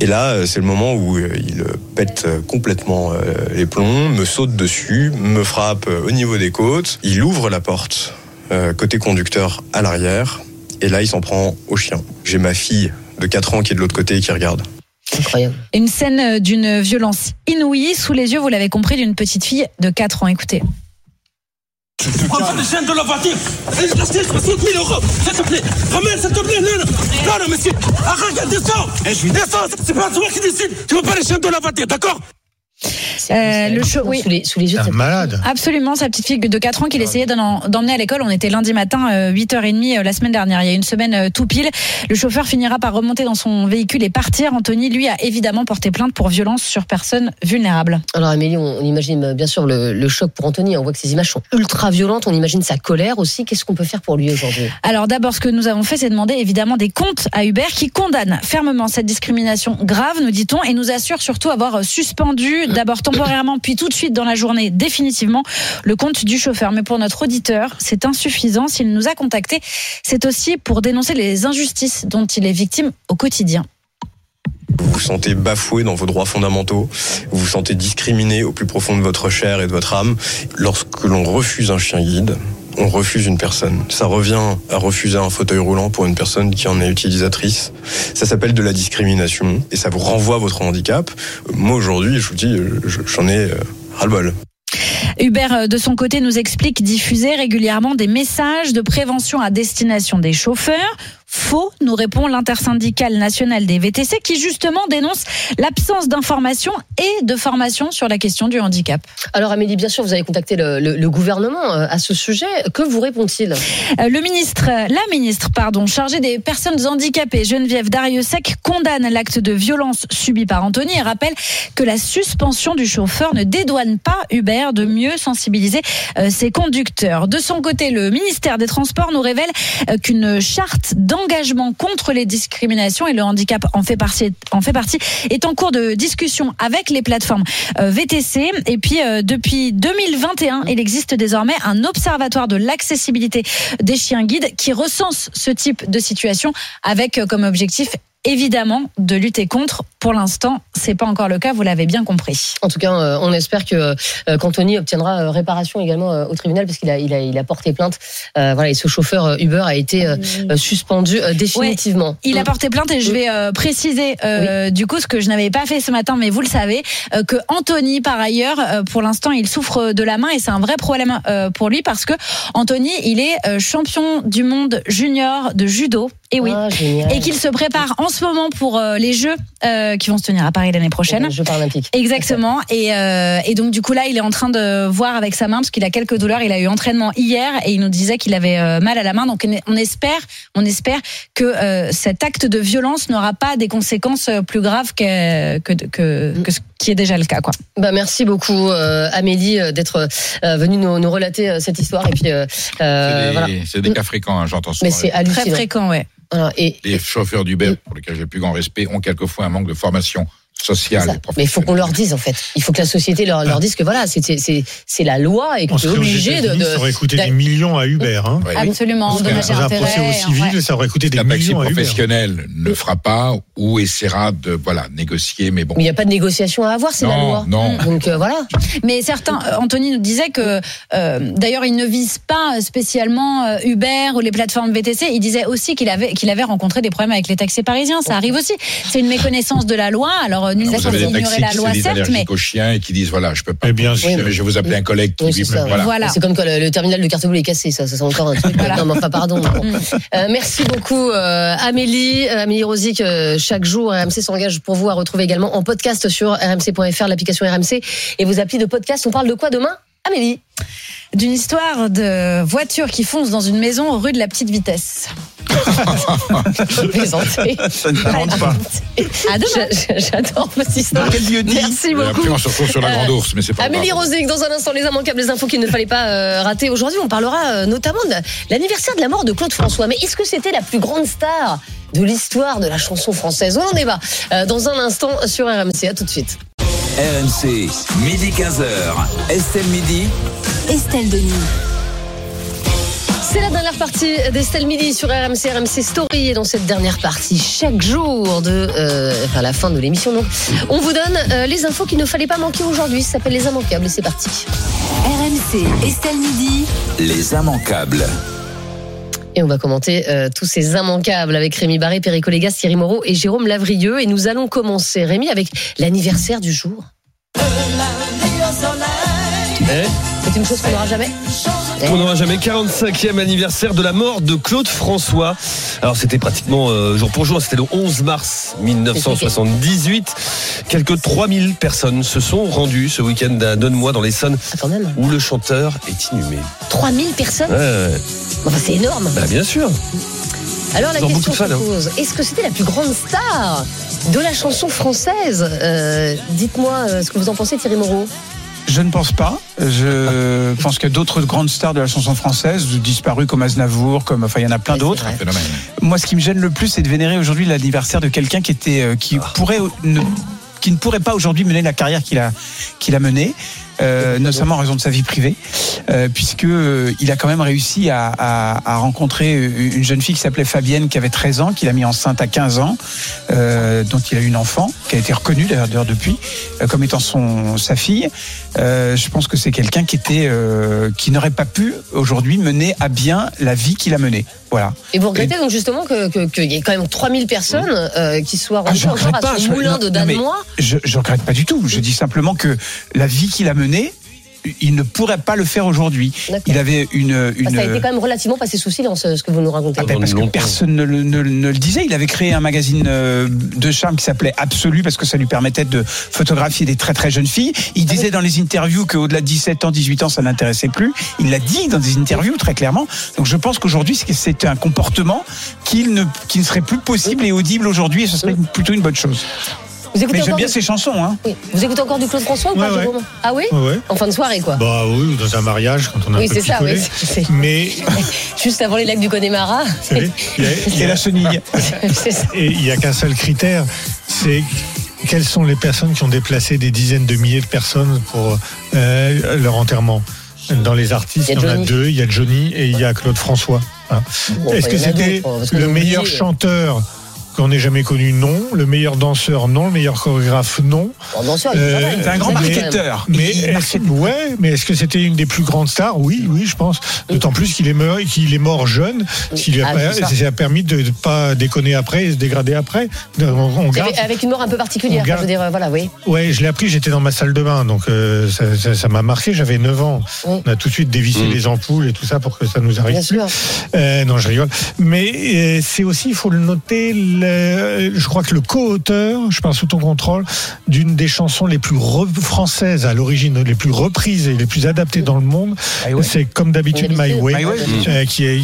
Et là, euh, c'est le moment où euh, il euh, pète complètement les plombs, me saute dessus, me frappe au niveau des côtes. Il ouvre la porte euh, côté conducteur à l'arrière. Et là, il s'en prend au chien. J'ai ma fille de 4 ans qui est de l'autre côté et qui regarde. Incroyable. Une scène d'une violence inouïe sous les yeux, vous l'avez compris, d'une petite fille de 4 ans. Écoutez. Prends les chaînes de la voiture. Reste 60 000 euros. S'il te plaît. Ramène, s'il te plaît. Non, non, non, non monsieur. Arrête, descends. Descends. C'est pas toi qui décide. Tu veux pas les chaînes de la voiture, d'accord? Euh, le show, oui. Sous les, sous les yeux Un malade. Absolument, sa petite fille de 4 ans qu'il essayait d'en- d'emmener à l'école. On était lundi matin, euh, 8h30 euh, la semaine dernière, il y a une semaine euh, tout pile. Le chauffeur finira par remonter dans son véhicule et partir. Anthony, lui, a évidemment porté plainte pour violence sur personne vulnérable. Alors Amélie, on, on imagine euh, bien sûr le, le choc pour Anthony. On voit que ces images sont ultra violentes. On imagine sa colère aussi. Qu'est-ce qu'on peut faire pour lui aujourd'hui? Alors d'abord, ce que nous avons fait, c'est demander évidemment des comptes à Uber qui condamne fermement cette discrimination grave, nous dit-on, et nous assure surtout avoir suspendu, d'abord temporairement, puis tout de suite dans la journée, définitivement, le compte du chauffeur. Mais pour notre auditeur, c'est insuffisant. S'il nous a contactés, c'est aussi pour dénoncer les injustices dont il est victime au quotidien. Vous vous sentez bafoué dans vos droits fondamentaux, vous vous sentez discriminé au plus profond de votre chair et de votre âme. Lorsque l'on refuse un chien guide, on refuse une personne. Ça revient à refuser un fauteuil roulant pour une personne qui en est utilisatrice. Ça s'appelle de la discrimination et ça vous renvoie à votre handicap. Moi aujourd'hui, je vous dis, je- j'en ai euh, ras-le-bol. Hubert, euh, de son côté, nous explique diffuser régulièrement des messages de prévention à destination des chauffeurs. Faux, nous répond l'intersyndicale nationale des VTC qui justement dénonce l'absence d'information et de formation sur la question du handicap. Alors Amélie, bien sûr, vous avez contacté le, le- le gouvernement euh, à ce sujet. Que vous répond-il? Euh, Le ministre, la ministre, pardon, chargée des personnes handicapées, Geneviève Dariussec, condamne l'acte de violence subi par Anthony et rappelle que la suspension du chauffeur ne dédouane pas Uber de mieux sensibiliser euh, ses conducteurs. De son côté, le ministère des Transports nous révèle qu'une charte d'engagement contre les discriminations et le handicap en fait partie, en fait partie est en cours de discussion avec les plateformes euh, VTC. Et puis, euh, depuis 2021, il existe désormais un observatoire de l'accessibilité des chiens guides qui recense ce type de situation avec euh, comme objectif évidemment de lutter contre. Pour l'instant, c'est pas encore le cas, vous l'avez bien compris. En tout cas, euh, on espère que euh, qu'Anthony obtiendra euh, réparation également au tribunal parce qu'il a, il a, il a porté plainte. Euh, voilà, et ce chauffeur Uber a été euh, suspendu euh, définitivement. Il a porté plainte et je vais préciser du coup ce que je n'avais pas fait ce matin, mais vous le savez, que Anthony, par ailleurs, pour l'instant, il souffre de la main et c'est un vrai problème pour lui parce que Anthony, il est champion du monde junior de judo. Et oui. Ah. Et qu'il se prépare en ce moment pour euh, les Jeux euh, qui vont se tenir à Paris l'année prochaine. Jeux paralympiques. Exactement. Et, euh, et donc du coup là, il est en train de voir avec sa main parce qu'il a quelques douleurs. Il a eu entraînement hier et il nous disait qu'il avait euh, mal à la main. Donc on espère, on espère que euh, cet acte de violence n'aura pas des conséquences plus graves que que, que, que ce qui est déjà le cas, quoi. Bah, merci beaucoup euh, Amélie d'être euh, venue nous, nous relater euh, cette histoire et puis C'est voilà. des, c'est des cas fréquents, hein, j'entends souvent. Mais c'est hallucinant. Très fréquent, ouais. Voilà, et Les chauffeurs d'Uber, pour lesquels j'ai le plus grand respect, ont quelquefois un manque de formation sociale Mais il faut qu'on leur dise en fait. Il faut que la société leur, leur dise que voilà, c'est la loi et que On tu es serait aux obligé de, ça aurait coûté de- des millions à Uber. Hein. Ouais. Absolument. Parce Dans un procès au civil, ça aurait coûté des taxi millions à Uber. professionnel ne fera pas ou essaiera de voilà négocier, mais bon. Mais il n'y a pas de négociation à avoir, c'est la loi. non. Donc euh, voilà. Mais certains, euh, Anthony nous disait que, euh, d'ailleurs, il ne vise pas spécialement Uber ou les plateformes VTC. Il disait aussi qu'il avait qu'il avait rencontré des problèmes avec les taxis parisiens. Ça arrive aussi. C'est une méconnaissance de la loi. Alors censé des ignorer taxis la qui loi, se disent certes, mais aux chiens et qui disent voilà, je peux pas. Eh bien Oui, sûr. mais je vais vous appeler un collègue qui Oui, voilà. Voilà. C'est comme quand le, le terminal de carte bleue est cassé, ça, ça c'est encore un truc. Voilà. Non, mais enfin, pardon. Euh, merci beaucoup, euh, Amélie, euh, Amélie Rosic. euh, chaque jour, RMC s'engage pour vous à retrouver également en podcast sur rmc.fr, l'application RMC et vos applis de podcast. On parle de quoi demain? Amélie. d'une histoire de voiture qui fonce dans une maison rue de la petite vitesse. Plaisanter. Ça ne compte pas. J'a- J'adore votre histoire. Merci Et beaucoup. après, on se retrouve sur la Grande Euh, Ourse, mais c'est pas Amélie. Rosic, dans un instant, les immanquables, les infos qu'il ne fallait pas euh, rater. Aujourd'hui, on parlera euh, notamment de l'anniversaire de la mort de Claude François. Mais est-ce que c'était la plus grande star de l'histoire de la chanson française? On en débat euh, dans un instant sur RMC. À tout de suite. RMC, midi 15h. Estelle Midi. Estelle Denis. C'est la dernière partie d'Estelle Midi sur RMC, RMC Story. Et dans cette dernière partie, chaque jour de, euh, enfin, la fin de l'émission, donc, on vous donne euh, les infos qu'il ne fallait pas manquer aujourd'hui. Ça s'appelle les immanquables et c'est parti. RMC, Estelle Midi. Les immanquables. Et on va commenter euh, tous ces immanquables avec Rémi Barré, Perico Légas, Thierry Moreau et Jérôme Lavrieux. Et nous allons commencer, Rémi, avec l'anniversaire du jour. Eh C'est une chose qu'on n'aura jamais. On n'aura jamais 45e anniversaire de la mort de Claude François. Alors c'était pratiquement euh, jour pour jour, c'était le 11 mars 1978. Quelques 3000 personnes se sont rendues ce week-end à Donne-moi dans l'Essonne Ah, où le chanteur est inhumé. 3000 personnes Ouais. Enfin, C'est énorme. Bah, bien sûr. Alors la question se hein. pose, est-ce que c'était la plus grande star de la chanson française? Euh, Dites-moi euh, ce que vous en pensez Thierry Moreau. Je ne pense pas. Je pense que d'autres grandes stars de la chanson française disparues comme Aznavour, comme enfin il y en a plein d'autres. Moi, ce qui me gêne le plus, c'est de vénérer aujourd'hui l'anniversaire de quelqu'un qui était, euh, qui pourrait, ne, qui ne pourrait pas aujourd'hui mener la carrière qu'il a, qu'il a menée. Euh, notamment en raison de sa vie privée, euh, puisque euh, il a quand même réussi à, rencontrer une jeune fille qui s'appelait Fabienne, qui avait 13 ans, qu'il a mis enceinte à 15 ans, euh, dont il a eu une enfant, qui a été reconnue d'ailleurs depuis comme étant son sa fille. Je pense que c'est quelqu'un qui était, qui n'aurait pas pu aujourd'hui mener à bien la vie qu'il a menée. Voilà. Et vous regrettez donc justement que- que- qu'il y ait quand même 3000 personnes euh, qui soient Ah, rendues je encore à pas, son je- moulin non, de non, mais Danois Je, je regrette pas du tout. Je dis simplement que la vie qu'il a menée, il ne pourrait pas le faire aujourd'hui. Il avait une, une Ça a été quand même relativement passé sous silence ce que vous nous racontez. Ah ben, parce que personne ne le, ne- ne le disait. Il avait créé un magazine euh, de charme qui s'appelait Absolu parce que ça lui permettait de photographier des très très jeunes filles. Il disait dans les interviews qu'au-delà de 17 ans, 18 ans, ça n'intéressait plus. Il l'a dit dans des interviews très clairement. Donc je pense qu'aujourd'hui, c'est- un comportement qui ne, qui ne serait plus possible et audible aujourd'hui et ce serait plutôt une bonne chose. Vous écoutez Mais j'aime bien du... ses chansons. Hein. oui. Vous écoutez encore du Claude François ou pas, Ouais, ouais. Jérôme? Ah oui Ouais. En fin de soirée, quoi. Bah oui, ou dans un mariage, quand on a Oui, un peu ça, picolé. oui, c'est- c'est- Mais Juste avant les lacs du Connemara. il y a- y la chenille. Ça. Et il n'y a qu'un seul critère, c'est quelles sont les personnes qui ont déplacé des dizaines de milliers de personnes pour euh, leur enterrement. Dans les artistes, Il y a en a deux, il y a Johnny et il y a Claude François. hein. Bon, Est-ce que c'était le meilleur chanteur qu'on n'ait jamais connu, non. Le meilleur danseur, non. Le meilleur chorégraphe, non. Bon, il Euh. C'est un grand marketeur. Mais Il est-ce, ouais, mais est-ce que c'était une des plus grandes stars? Oui, oui, je pense. D'autant plus qu'il est mort, qu'il est mort jeune, ce qui lui a, Ah, pas- ça. a permis de ne pas déconner après et se dégrader après. On, on garde. Avec, une mort un peu particulière. Garde- Je veux dire, euh, voilà, oui. Ouais, je l'ai appris, j'étais dans ma salle de bain, donc euh, ça, m'a marqué, j'avais 9 ans. Oui. On a tout de suite dévissé Mm. les ampoules et tout ça pour que ça nous arrive. Bien sûr. Euh, non, je rigole. Mais euh, c'est aussi, il faut le noter, le- je crois que le co-auteur, je parle sous ton contrôle, d'une des chansons les plus françaises à l'origine, les plus reprises et les plus adaptées dans le monde, My Way. c'est comme d'habitude My. Way, My Way. euh, qui, est,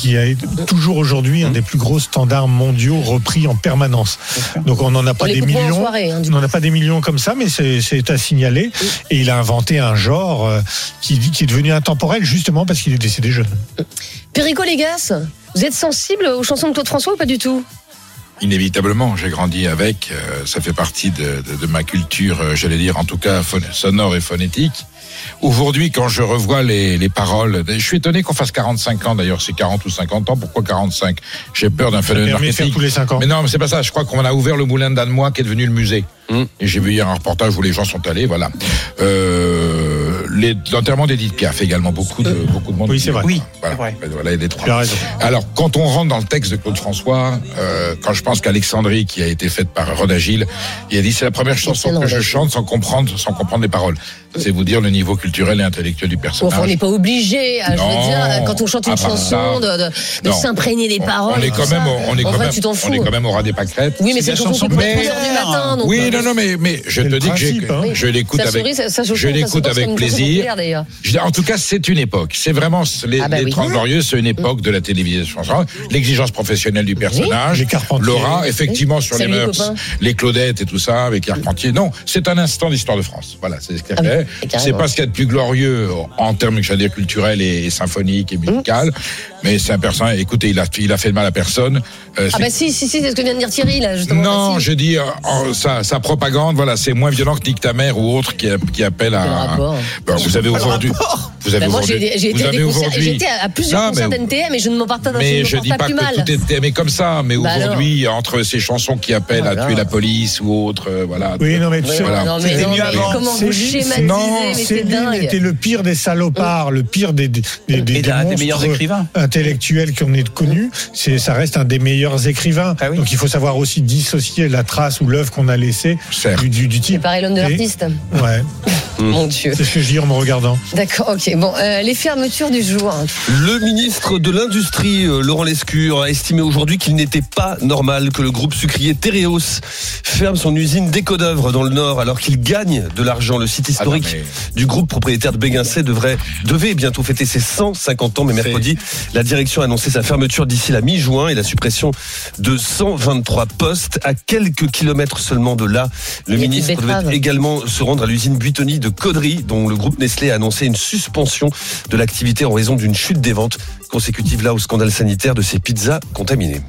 qui est toujours aujourd'hui un des plus gros standards mondiaux repris en permanence. Donc on n'en a On pas des millions. soirée. hein, On n'en a pas des millions comme ça, mais c'est c'est à signaler. Et il a inventé un genre euh, qui, qui est devenu intemporel justement parce qu'il est décédé jeune. Perico Légas, vous êtes sensible aux chansons de Claude François ou pas du tout? Inévitablement, j'ai grandi avec. euh, ça fait partie de, de- de ma culture, euh, j'allais dire, en tout cas sonore et phonétique. Aujourd'hui, quand je revois les, les paroles, je suis étonné qu'on fasse 45 ans d'ailleurs, c'est 40 ou 50 ans. Pourquoi 45 J'ai peur d'un phénomène marketing. tous les 5 ans. Mais non, mais c'est pas ça. Je crois qu'on a ouvert le moulin d'Annemois qui est devenu le musée. Mm. Et j'ai vu hier un reportage où les gens sont allés. Voilà. Euh, L'enterrement d'Edith Piaf également. Beaucoup de beaucoup de monde. Oui, c'est vrai. Oui, Voilà. vrai. Voilà, il y a des trois. Tu as raison. Alors, quand on rentre dans le texte de Claude François, euh, quand je pense qu'Alexandrie, qui a été faite par Rodagil, il a dit c'est la première chanson que je chante sans comprendre, sans comprendre les paroles. C'est vous dire le niveau culturel et intellectuel du personnage. enfin, on n'est pas obligé, euh, je Non. veux dire, quand on chante une Ah, bah, chanson, de, de, de Non. s'imprégner des On- paroles. on est quand même, on est quand même, on est quand même au ras des pâquerettes. Oui, mais c'est une chanson du matin. Donc, Oui, euh, non, non, mais, mais je te dis que hein. je l'écoute avec, je l'écoute comme populaire. Je En tout cas, c'est une époque. C'est vraiment les, Ah bah les oui. 30 glorieux, c'est une époque de la télévision. L'exigence professionnelle du personnage, Les. Laura, effectivement sur Salut les mœurs, copains. les Claudettes et tout ça avec Carpentier. Non, c'est un instant d'histoire de France. Voilà, c'est ce qu'elle Ah fait. carrément. C'est pas ce qu'il y a de plus glorieux en termes, j'allais dire, culturels et, et symphoniques et musical, mais c'est un personnage. Écoutez, il a, il a fait de mal à personne. Euh, Ah bah si, si, si, c'est ce que vient de dire Thierry, là, justement. non, Bah, si. je dis euh, en- sa, sa propagande, voilà, c'est moins violent que Nick ta mère ou autre qui, qui appelle à. rapport Ben, vous avez aujourd'hui. Vous avez Bah, aujourd'hui. vous été, à avez aujourd'hui- plusieurs Non, concerts mais- d'NTM et je ne m'en partage mais je dis pas que tout est aimé comme ça, mais Bah aujourd'hui, entre ces chansons qui appellent Voilà. à tuer la police ou autres, euh, voilà. Oui, non, mais tu sais, C'était mieux avant. comment vous schématisez, Céline dingue. était le pire des salopards, le pire des, des, des, des, Et des d'un des monstres meilleurs écrivains. intellectuels qu'on ait connus. C'est, ça reste un des meilleurs écrivains. Ah oui. Donc il faut savoir aussi dissocier la trace ou l'œuvre qu'on a laissée du, du, du C'est type. pareil l'homme de l'artiste. Ouais, Mon Dieu. c'est ce que je dis en me regardant. D'accord, ok. Bon, euh, les fermetures du jour. Le ministre de l'Industrie, euh, Laurent Lescure, a estimé aujourd'hui qu'il n'était pas normal que le groupe sucrier Tereos ferme son usine d'Écodœuvre dans le Nord alors qu'il gagne de l'argent. Le site Ah non, historique mais- du groupe propriétaire de Béguincet devrait, devait bientôt fêter ses 150 ans, mais mercredi, la direction a annoncé sa fermeture d'ici la mi-juin et la suppression de 123 postes à quelques kilomètres seulement de là. Le ministre devait également se rendre à l'usine Buitoni de Caudry, dont le groupe Nestlé a annoncé une suspension de l'activité en raison d'une chute des ventes consécutive là au scandale sanitaire de ces pizzas contaminées.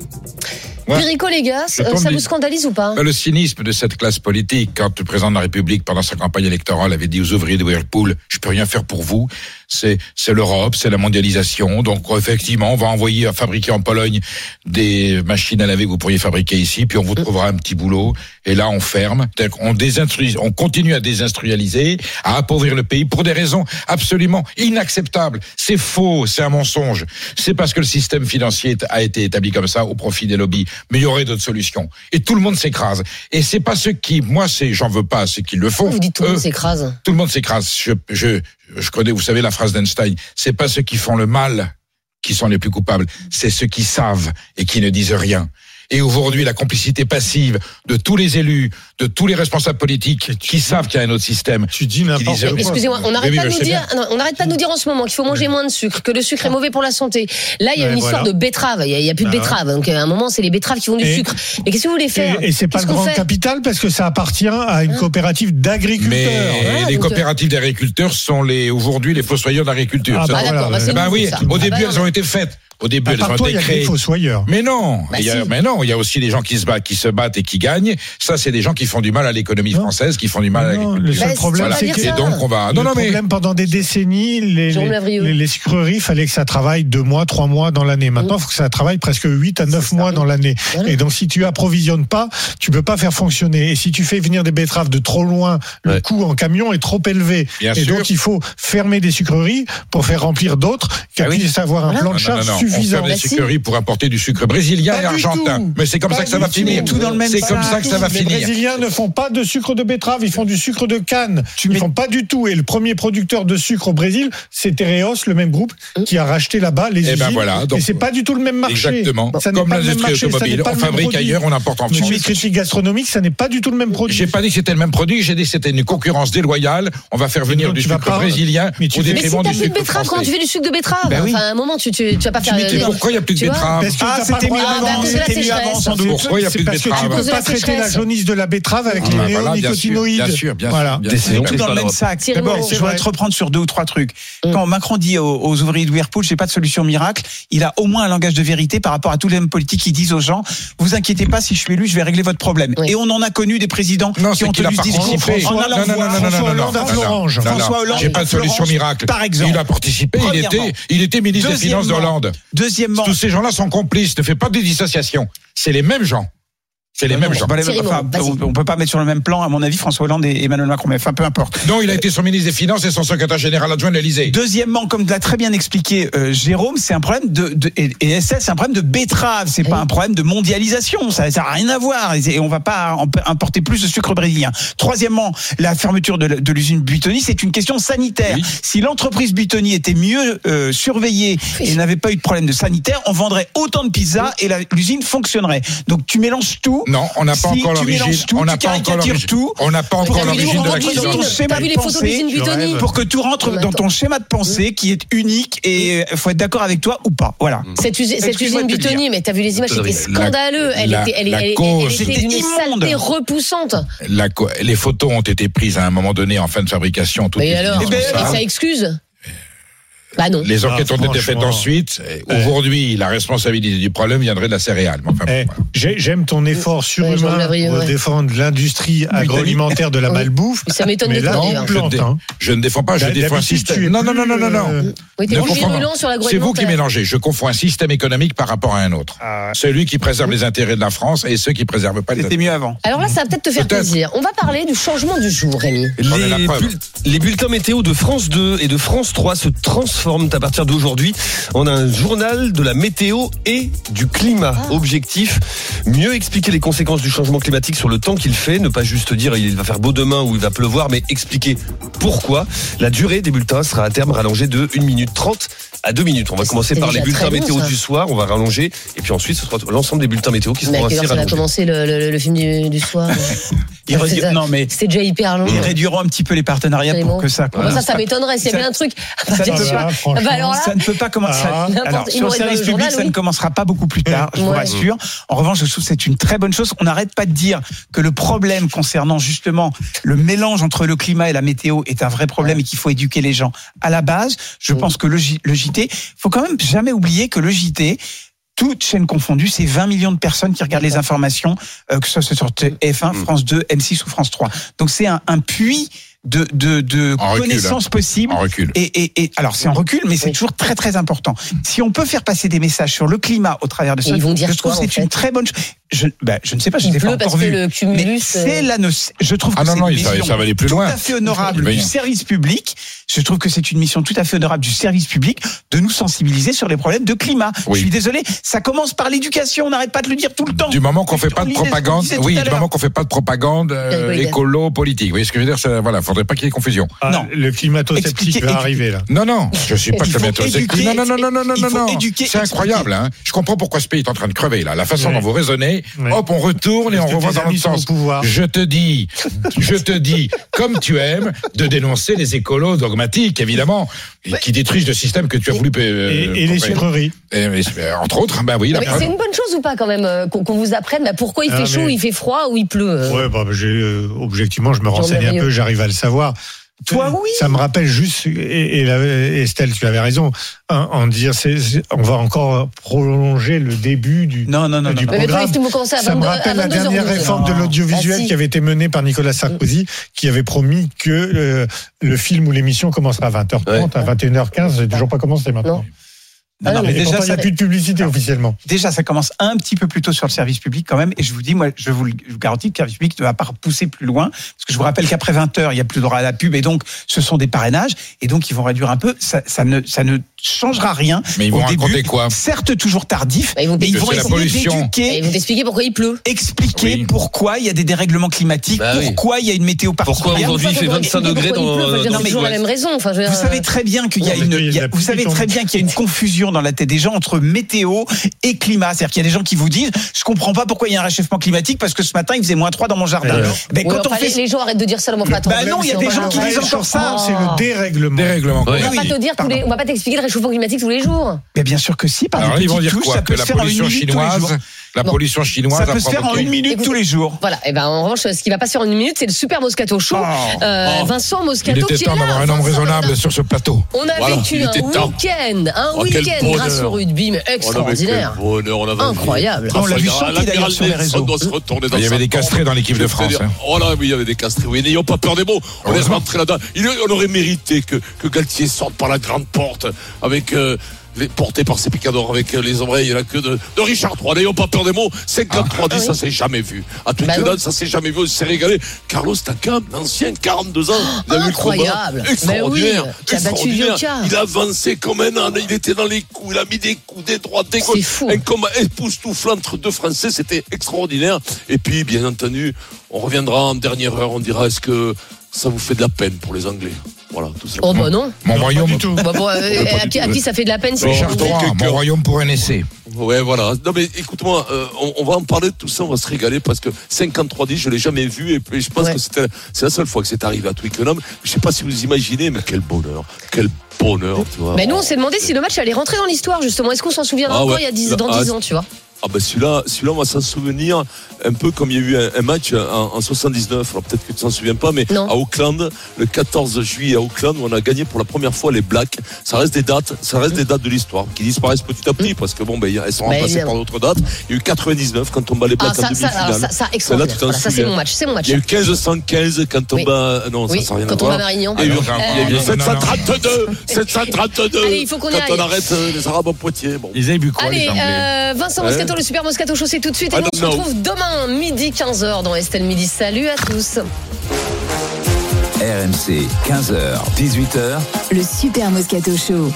Ouais. Perico euh, tombe ça vous scandalise ou pas Ben, Le cynisme de cette classe politique, quand le président de la République, pendant sa campagne électorale, avait dit aux ouvriers de Whirlpool, je peux rien faire pour vous, c'est, c'est l'Europe, c'est la mondialisation, donc effectivement, on va envoyer à fabriquer en Pologne des machines à laver que vous pourriez fabriquer ici, puis on vous trouvera un petit boulot, et là on ferme, désinstru- on continue à désindustrialiser, à appauvrir le pays pour des raisons absolument inacceptables. C'est faux, c'est un mensonge. C'est parce que le système financier a été établi comme ça au profit des lobbies. Mais il y aurait d'autres solutions. Et tout le monde s'écrase. Et c'est pas ceux qui, moi, c'est, j'en veux pas, ceux qui le font. Vous dites tout le monde s'écrase. tout le monde s'écrase. Je, je, je connais, vous savez la phrase d'Einstein. C'est pas ceux qui font le mal qui sont les plus coupables. C'est ceux qui savent et qui ne disent rien. Et aujourd'hui, la complicité passive de tous les élus, de tous les responsables politiques qui savent qu'il y a un autre système. Tu dis n'importe disent- quoi. Excusez-moi, on Oui, n'arrête oui, pas nous dire, non, on n'arrête pas de nous dire en ce moment qu'il faut manger moins de sucre, que le sucre est mauvais pour la santé. Là, il y a Ouais, une histoire voilà. de betterave. Il n'y a, plus de Bah betterave. Donc, à un moment, c'est les betteraves qui font du Et- sucre. Mais qu'est-ce que vous voulez faire? Et, et c'est pas le grand capital parce que ça appartient à une coopérative d'agriculteurs. Mais les euh, coopératives d'agriculteurs sont les aujourd'hui les fossoyeurs d'agriculture. Ah, Ça- bah, Ah, au début, bah, elles ont été créées. Mais non, il y a, mais non, il y a aussi des gens qui se battent, et qui gagnent. Ça, c'est des gens qui font du mal à l'économie française, qui font du mal. Non, à le seul bah, problème, c'est que donc on va. Non, le non, mais... problème pendant des décennies, les les, les, sucreries, fallait que ça travaille deux mois, trois mois dans l'année. Maintenant, il faut que ça travaille presque huit à neuf mois dans l'année. Et donc, si tu approvisionnes pas, tu peux pas faire fonctionner. Et si tu fais venir des betteraves de trop loin, le coût en camion est trop élevé. Bien et donc, il faut fermer des sucreries pour faire remplir d'autres, qui ah oui. puissent avoir un plan de charge suffisant suffisant. On ferme les sucreries pour apporter du sucre brésilien et argentin. Mais c'est comme ça que ça va finir. C'est comme ça que ça va finir. Les Brésiliens ne font pas de sucre de betterave, ils font du sucre de canne. Ils font pas du tout. Et le premier producteur de sucre au Brésil, c'est Tereos, le même groupe qui a racheté là-bas les eh ben usines. Et c'est pas du tout le même marché. Exactement. Comme l'industrie automobile, on fabrique ailleurs, on importe en France. Les critiques gastronomiques, ça n'est pas du tout le même produit. J'ai pas dit que c'était le même produit, j'ai dit que c'était une concurrence déloyale. On va faire venir du sucre brésilien au détriment du sucre. Mais si t'as plus de betterave, quand tu fais du sucre de betterave, bah à un moment, tu vas pas faire pourquoi il n'y a plus de betterave Ah, c'était mieux avant, sans doute. Pourquoi il n'y a plus de betterave Tu ne peux pas traiter la jaunisse de la betterave avec ah, les bah néonicotinoïdes. Bien sûr, bien sûr. Tout dans le même sac. D'abord, je voudrais te reprendre sur deux ou trois trucs. Quand Macron dit aux ouvriers de Whirlpool, j'ai pas de solution miracle, il a au moins un langage de vérité par rapport à tous les hommes politiques qui disent aux gens, vous inquiétez pas, si je suis élu, je vais régler votre problème. Et on en a connu des présidents qui ont tenu ce discours François Hollande. François Hollande. J'ai pas de solution miracle. Par exemple. Il a participé, il était, il était ministre des Finances d'Hollande. Deuxièmement. Tous ces gens-là sont complices, ne fais pas de dissociation. C'est les mêmes gens. C'est les bah, mêmes gens. On, peut pas mettre sur le même plan, à mon avis, François Hollande et Emmanuel Macron. Mais enfin, peu importe. Non, il a été son ministre des Finances et son secrétaire général adjoint de l'Elysée. Deuxièmement, comme l'a très bien expliqué euh, Jérôme, c'est un problème de, et SS, c'est un problème de betterave. C'est pas un problème de mondialisation. Ça, ça a rien à voir. Et, on va pas importer plus de sucre brésilien. Troisièmement, la fermeture de, l'usine Buitoni, c'est une question sanitaire. Si l'entreprise Buitoni était mieux euh, surveillée et n'avait pas eu de problème de sanitaire, on vendrait autant de pizzas et l'usine fonctionnerait. Donc tu mélanges tout. Non, on n'a pas encore l'origine. On n'a pas encore l'origine. On n'a pas encore l'origine de la. Pour que tout rentre dans ton schéma de pensée qui est unique et il faut être d'accord avec toi ou pas. Voilà. Mm. Cette usine Butoni, mais t'as vu les images, c'était scandaleux. Elle était d'une saleté repoussante. Les photos ont été prises à un moment donné en fin de fabrication. Et ben, alors, ça excuse bah les ah, enquêtes ont été faites ensuite. Eh. Aujourd'hui, la responsabilité du problème viendrait de la céréale. Eh, j'aime ton effort surhumain ouais, pour ouais. défendre l'industrie agroalimentaire de la malbouffe. Ça m'étonne de hein. je, ne défends pas, je défends un système. Non, non, non, non, non, non. Euh, C'est vous qui mélangez. Je confonds un système économique par rapport à un autre. Ah. Celui qui préserve les intérêts de la France et ceux qui ne préservent pas les C'était mieux avant. Alors là, ça va peut-être te faire plaisir. On va parler du changement du jour, Rémi. Les bulletins météo de France 2 et de France 3 se transforment à partir d'aujourd'hui. On a un journal de la météo et du climat. Ah. Objectif, mieux expliquer les conséquences du changement climatique sur le temps qu'il fait. Ne pas juste dire il va faire beau demain ou il va pleuvoir, mais expliquer pourquoi. La durée des bulletins sera à terme rallongée de 1 minute 30 à 2 minutes. On va commencer par les bulletins météo du soir, on va rallonger, et puis ensuite ce sera l'ensemble des bulletins météo qui seront ainsi rallongés. On a commencé le, film du, soir. Non mais c'était déjà hyper long. Ils réduiront un petit peu les partenariats pour que ça. Ça, m'étonnerait. S'il y avait un truc, ça ne peut pas commencer. Ah, alors, sur le service public, ça ne commencera pas beaucoup plus tard, je vous rassure. En revanche, je trouve que c'est une très bonne chose. On n'arrête pas de dire que le problème concernant justement le mélange entre le climat et la météo est un vrai problème et qu'il faut éduquer les gens à la base. Je pense que le, le JT, faut quand même jamais oublier que le JT, toutes chaînes confondues, c'est 20 millions de personnes qui regardent les informations, euh, que ce soit sur TF1, France 2, M6 ou France 3. Donc c'est un puits de, de, hein. connaissances possibles. En recul. Et, et, et alors c'est en recul, mais c'est toujours très très important. Si on peut faire passer des messages sur le climat au travers de ça, ils vont dire je trouve que c'est une très bonne chose. Je, ben, je ne sais pas, je ne l'ai pas encore vu. C'est la. Je trouve ah que non, non, une mission tout à fait honorable du service public. Je trouve que c'est une mission tout à fait honorable du service public de nous sensibiliser sur les problèmes de climat. Je suis désolé, ça commence par l'éducation. On n'arrête pas de le dire tout le temps. Du moment qu'on fait pas de propagande, oui, du moment qu'on fait pas de propagande euh, écolo politique. Vous voyez ce que je veux dire Voilà, faudrait pas qu'il y ait confusion. Ah, non. Le climato-sceptique va arriver là. Non, non, je suis pas climato-sceptique. Non, non, non, non, non, non, non, non. C'est incroyable. Hein. Je comprends pourquoi ce pays est en train de crever là. La façon dont vous raisonnez, hop, on retourne et on revoit dans l'autre sens. Je te dis, je te dis, comme tu aimes, de dénoncer les écolos dogmatiques, évidemment, qui détruisent le système que tu as voulu. Euh, et, et les sucreries. Euh, entre autres. Hein, bah c'est une bonne chose ou pas quand même euh, qu'on vous apprenne bah, pourquoi il ah, fait chaud, il fait froid ou il pleut euh Ouais, bah, objectivement, je me renseigne un peu, j'arrive à le savoir. Toi, oui. Ça me rappelle juste, et, Estelle, tu avais raison, hein, en dire, c on va encore prolonger le début du. Non, non, non, du non, non. Programme. Mais toi, ça, rappelle la dernière réforme de ah, l'audiovisuel qui avait été menée par Nicolas Sarkozy, qui avait promis que le film ou l'émission commencerait à 20h30, ouais. à 21h15, c'est toujours pas commencé maintenant. Non, non, mais déjà, pourtant, il n'y a ça- plus de publicité officiellement. Déjà, ça commence un petit peu plus tôt sur le service public quand même. Et je vous dis, moi, je vous, le- garantis que le service public ne va pas pousser plus loin. Parce que je vous rappelle qu'après 20 heures, il n'y a plus droit à la pub. Et donc, ce sont des parrainages. Et donc, ils vont réduire un peu. Ça, ça ne, ça ne changera rien. Mais ils au vont début. raconter quoi Certes, toujours tardif. Bah, ils vont mais ils vont c'est la essayer d'éduquer, Et ils vont pourquoi il pleut. expliquer Oui. pourquoi il y a des dérèglements climatiques, Bah oui. pourquoi il y a une météo Pourquoi particulière. aujourd'hui il fait 25 degrés dans, dans toujours la même raison. Enfin, je veux Vous dire, savez très bien qu'il y a mais une, y a vous savez très bien qu'il y a une confusion dans la tête des gens entre météo et climat. C'est-à-dire qu'il y a des gens qui vous disent, je comprends pas pourquoi il y a un réchauffement climatique parce que ce matin il faisait moins 3 dans mon jardin. Alors Ben, quand on fait les, gens arrêtent de dire ça, mais enfin, attends, Bah non, il y a des pas gens qui disent encore ça. C'est le dérèglement. On va pas te dire on va pas t'expliquer le réchauffement climatique tous les jours. Mais bien sûr que si, par Alors ils vont dire quoi ça peut Que la pollution minute tous les jours. chinoise, la Bon. pollution chinoise Ça peut se faire en une minute tous les jours. Voilà. Et ben en revanche, ce qui va pas se faire en une minute, c'est le super Moscato Show. Oh. Euh, Oh. Vincent Il Moscato était qui est temps d'avoir un homme raisonnable sur ce plateau. On a Voilà, vécu il un était week-end, un Oh, week-end grâce au rugby, mais extraordinaire. bonheur, on Incroyable. On l'a vu chanter, d'ailleurs, sur les réseaux. Il y avait des castrés dans l'équipe de France, hein. Oh là, oui, il y avait des castrés. Oui, n'ayons pas peur des mots. On est rentré là-dedans. Il- On aurait mérité que, que Galtier sorte par la grande porte avec. Porté par ses picadors avec euh, les oreilles la queue de, de Richard III. N'ayons pas peur des mots. 53-10, Ah ça oui. s'est jamais vu. À Bah Twickenham, non. ça s'est jamais vu. On s'est régalé. Carlos Takam, l'ancien, 42 ans. Il a eu le Incroyable. oui, Extraordinaire. qui a battu Extraordinaire. Yoka. Il a avancé comme un âne. Il était dans les coups. Il a mis des coups, des droites, des gauches. Un combat époustouflant entre deux Français. C'était extraordinaire. Et puis, bien entendu, on reviendra en dernière heure. On dira est-ce que ça vous fait de la peine pour les Anglais Voilà, tout ça. Oh bah non. Mon Non, royaume, du tout. Bah, bon, euh, à, qui, à qui ça fait de la peine si Richard III, mon royaume pour un essai. Ouais, voilà. Non, mais écoute-moi, euh, on, on va en parler de tout ça, on va se régaler parce que 53-10, je l'ai jamais vu et puis je pense Ouais. que c'est la seule fois que c'est arrivé à Twickenham. Je sais pas si vous imaginez, mais quel bonheur, quel bonheur, tu vois. Mais nous, on s'est demandé si le match allait rentrer dans l'histoire, justement. Est-ce qu'on s'en souviendra Ah encore ouais. il y a 10, dans Ah, 10 ans, tu vois Ah ben celui-là, celui-là, on va s'en souvenir un peu comme il y a eu un, un match en, en 79. Alors peut-être que tu t'en souviens pas, mais Non. à Auckland, le 14 juillet à Auckland, où on a gagné pour la première fois les Blacks. Ça reste des dates, ça reste des dates de l'histoire qui disparaissent petit à petit parce que bon, ben elles sont Bah, remplacées par d'autres dates. Il y a eu 99 quand on bat les Ah, Blacks en ça, demi-finale. alors, ça, ça, Celle-là, extraordinaire. tu t'en Voilà, ça, c'est mon match. C'est mon match. Il y a eu 1515 quand on Oui. bat. Non, Oui, ça n'a rien quand à on voir. bat Marignan. Il y a eu, Ah, non, il y a eu non, non, non, non. 732, 732. Allez, il faut qu'on y Quand aille. on arrête euh, les Arabes en Poitiers. Bon. Ils avaient bu quoi, Allez, les euh, Vincent Ouais. Moscato, le super Moscato Show, c'est tout de suite. Et nous, on se retrouve demain, midi 15h dans Estelle Midi. Salut à tous. RMC, 15h, 18h. Le Super Moscato Show.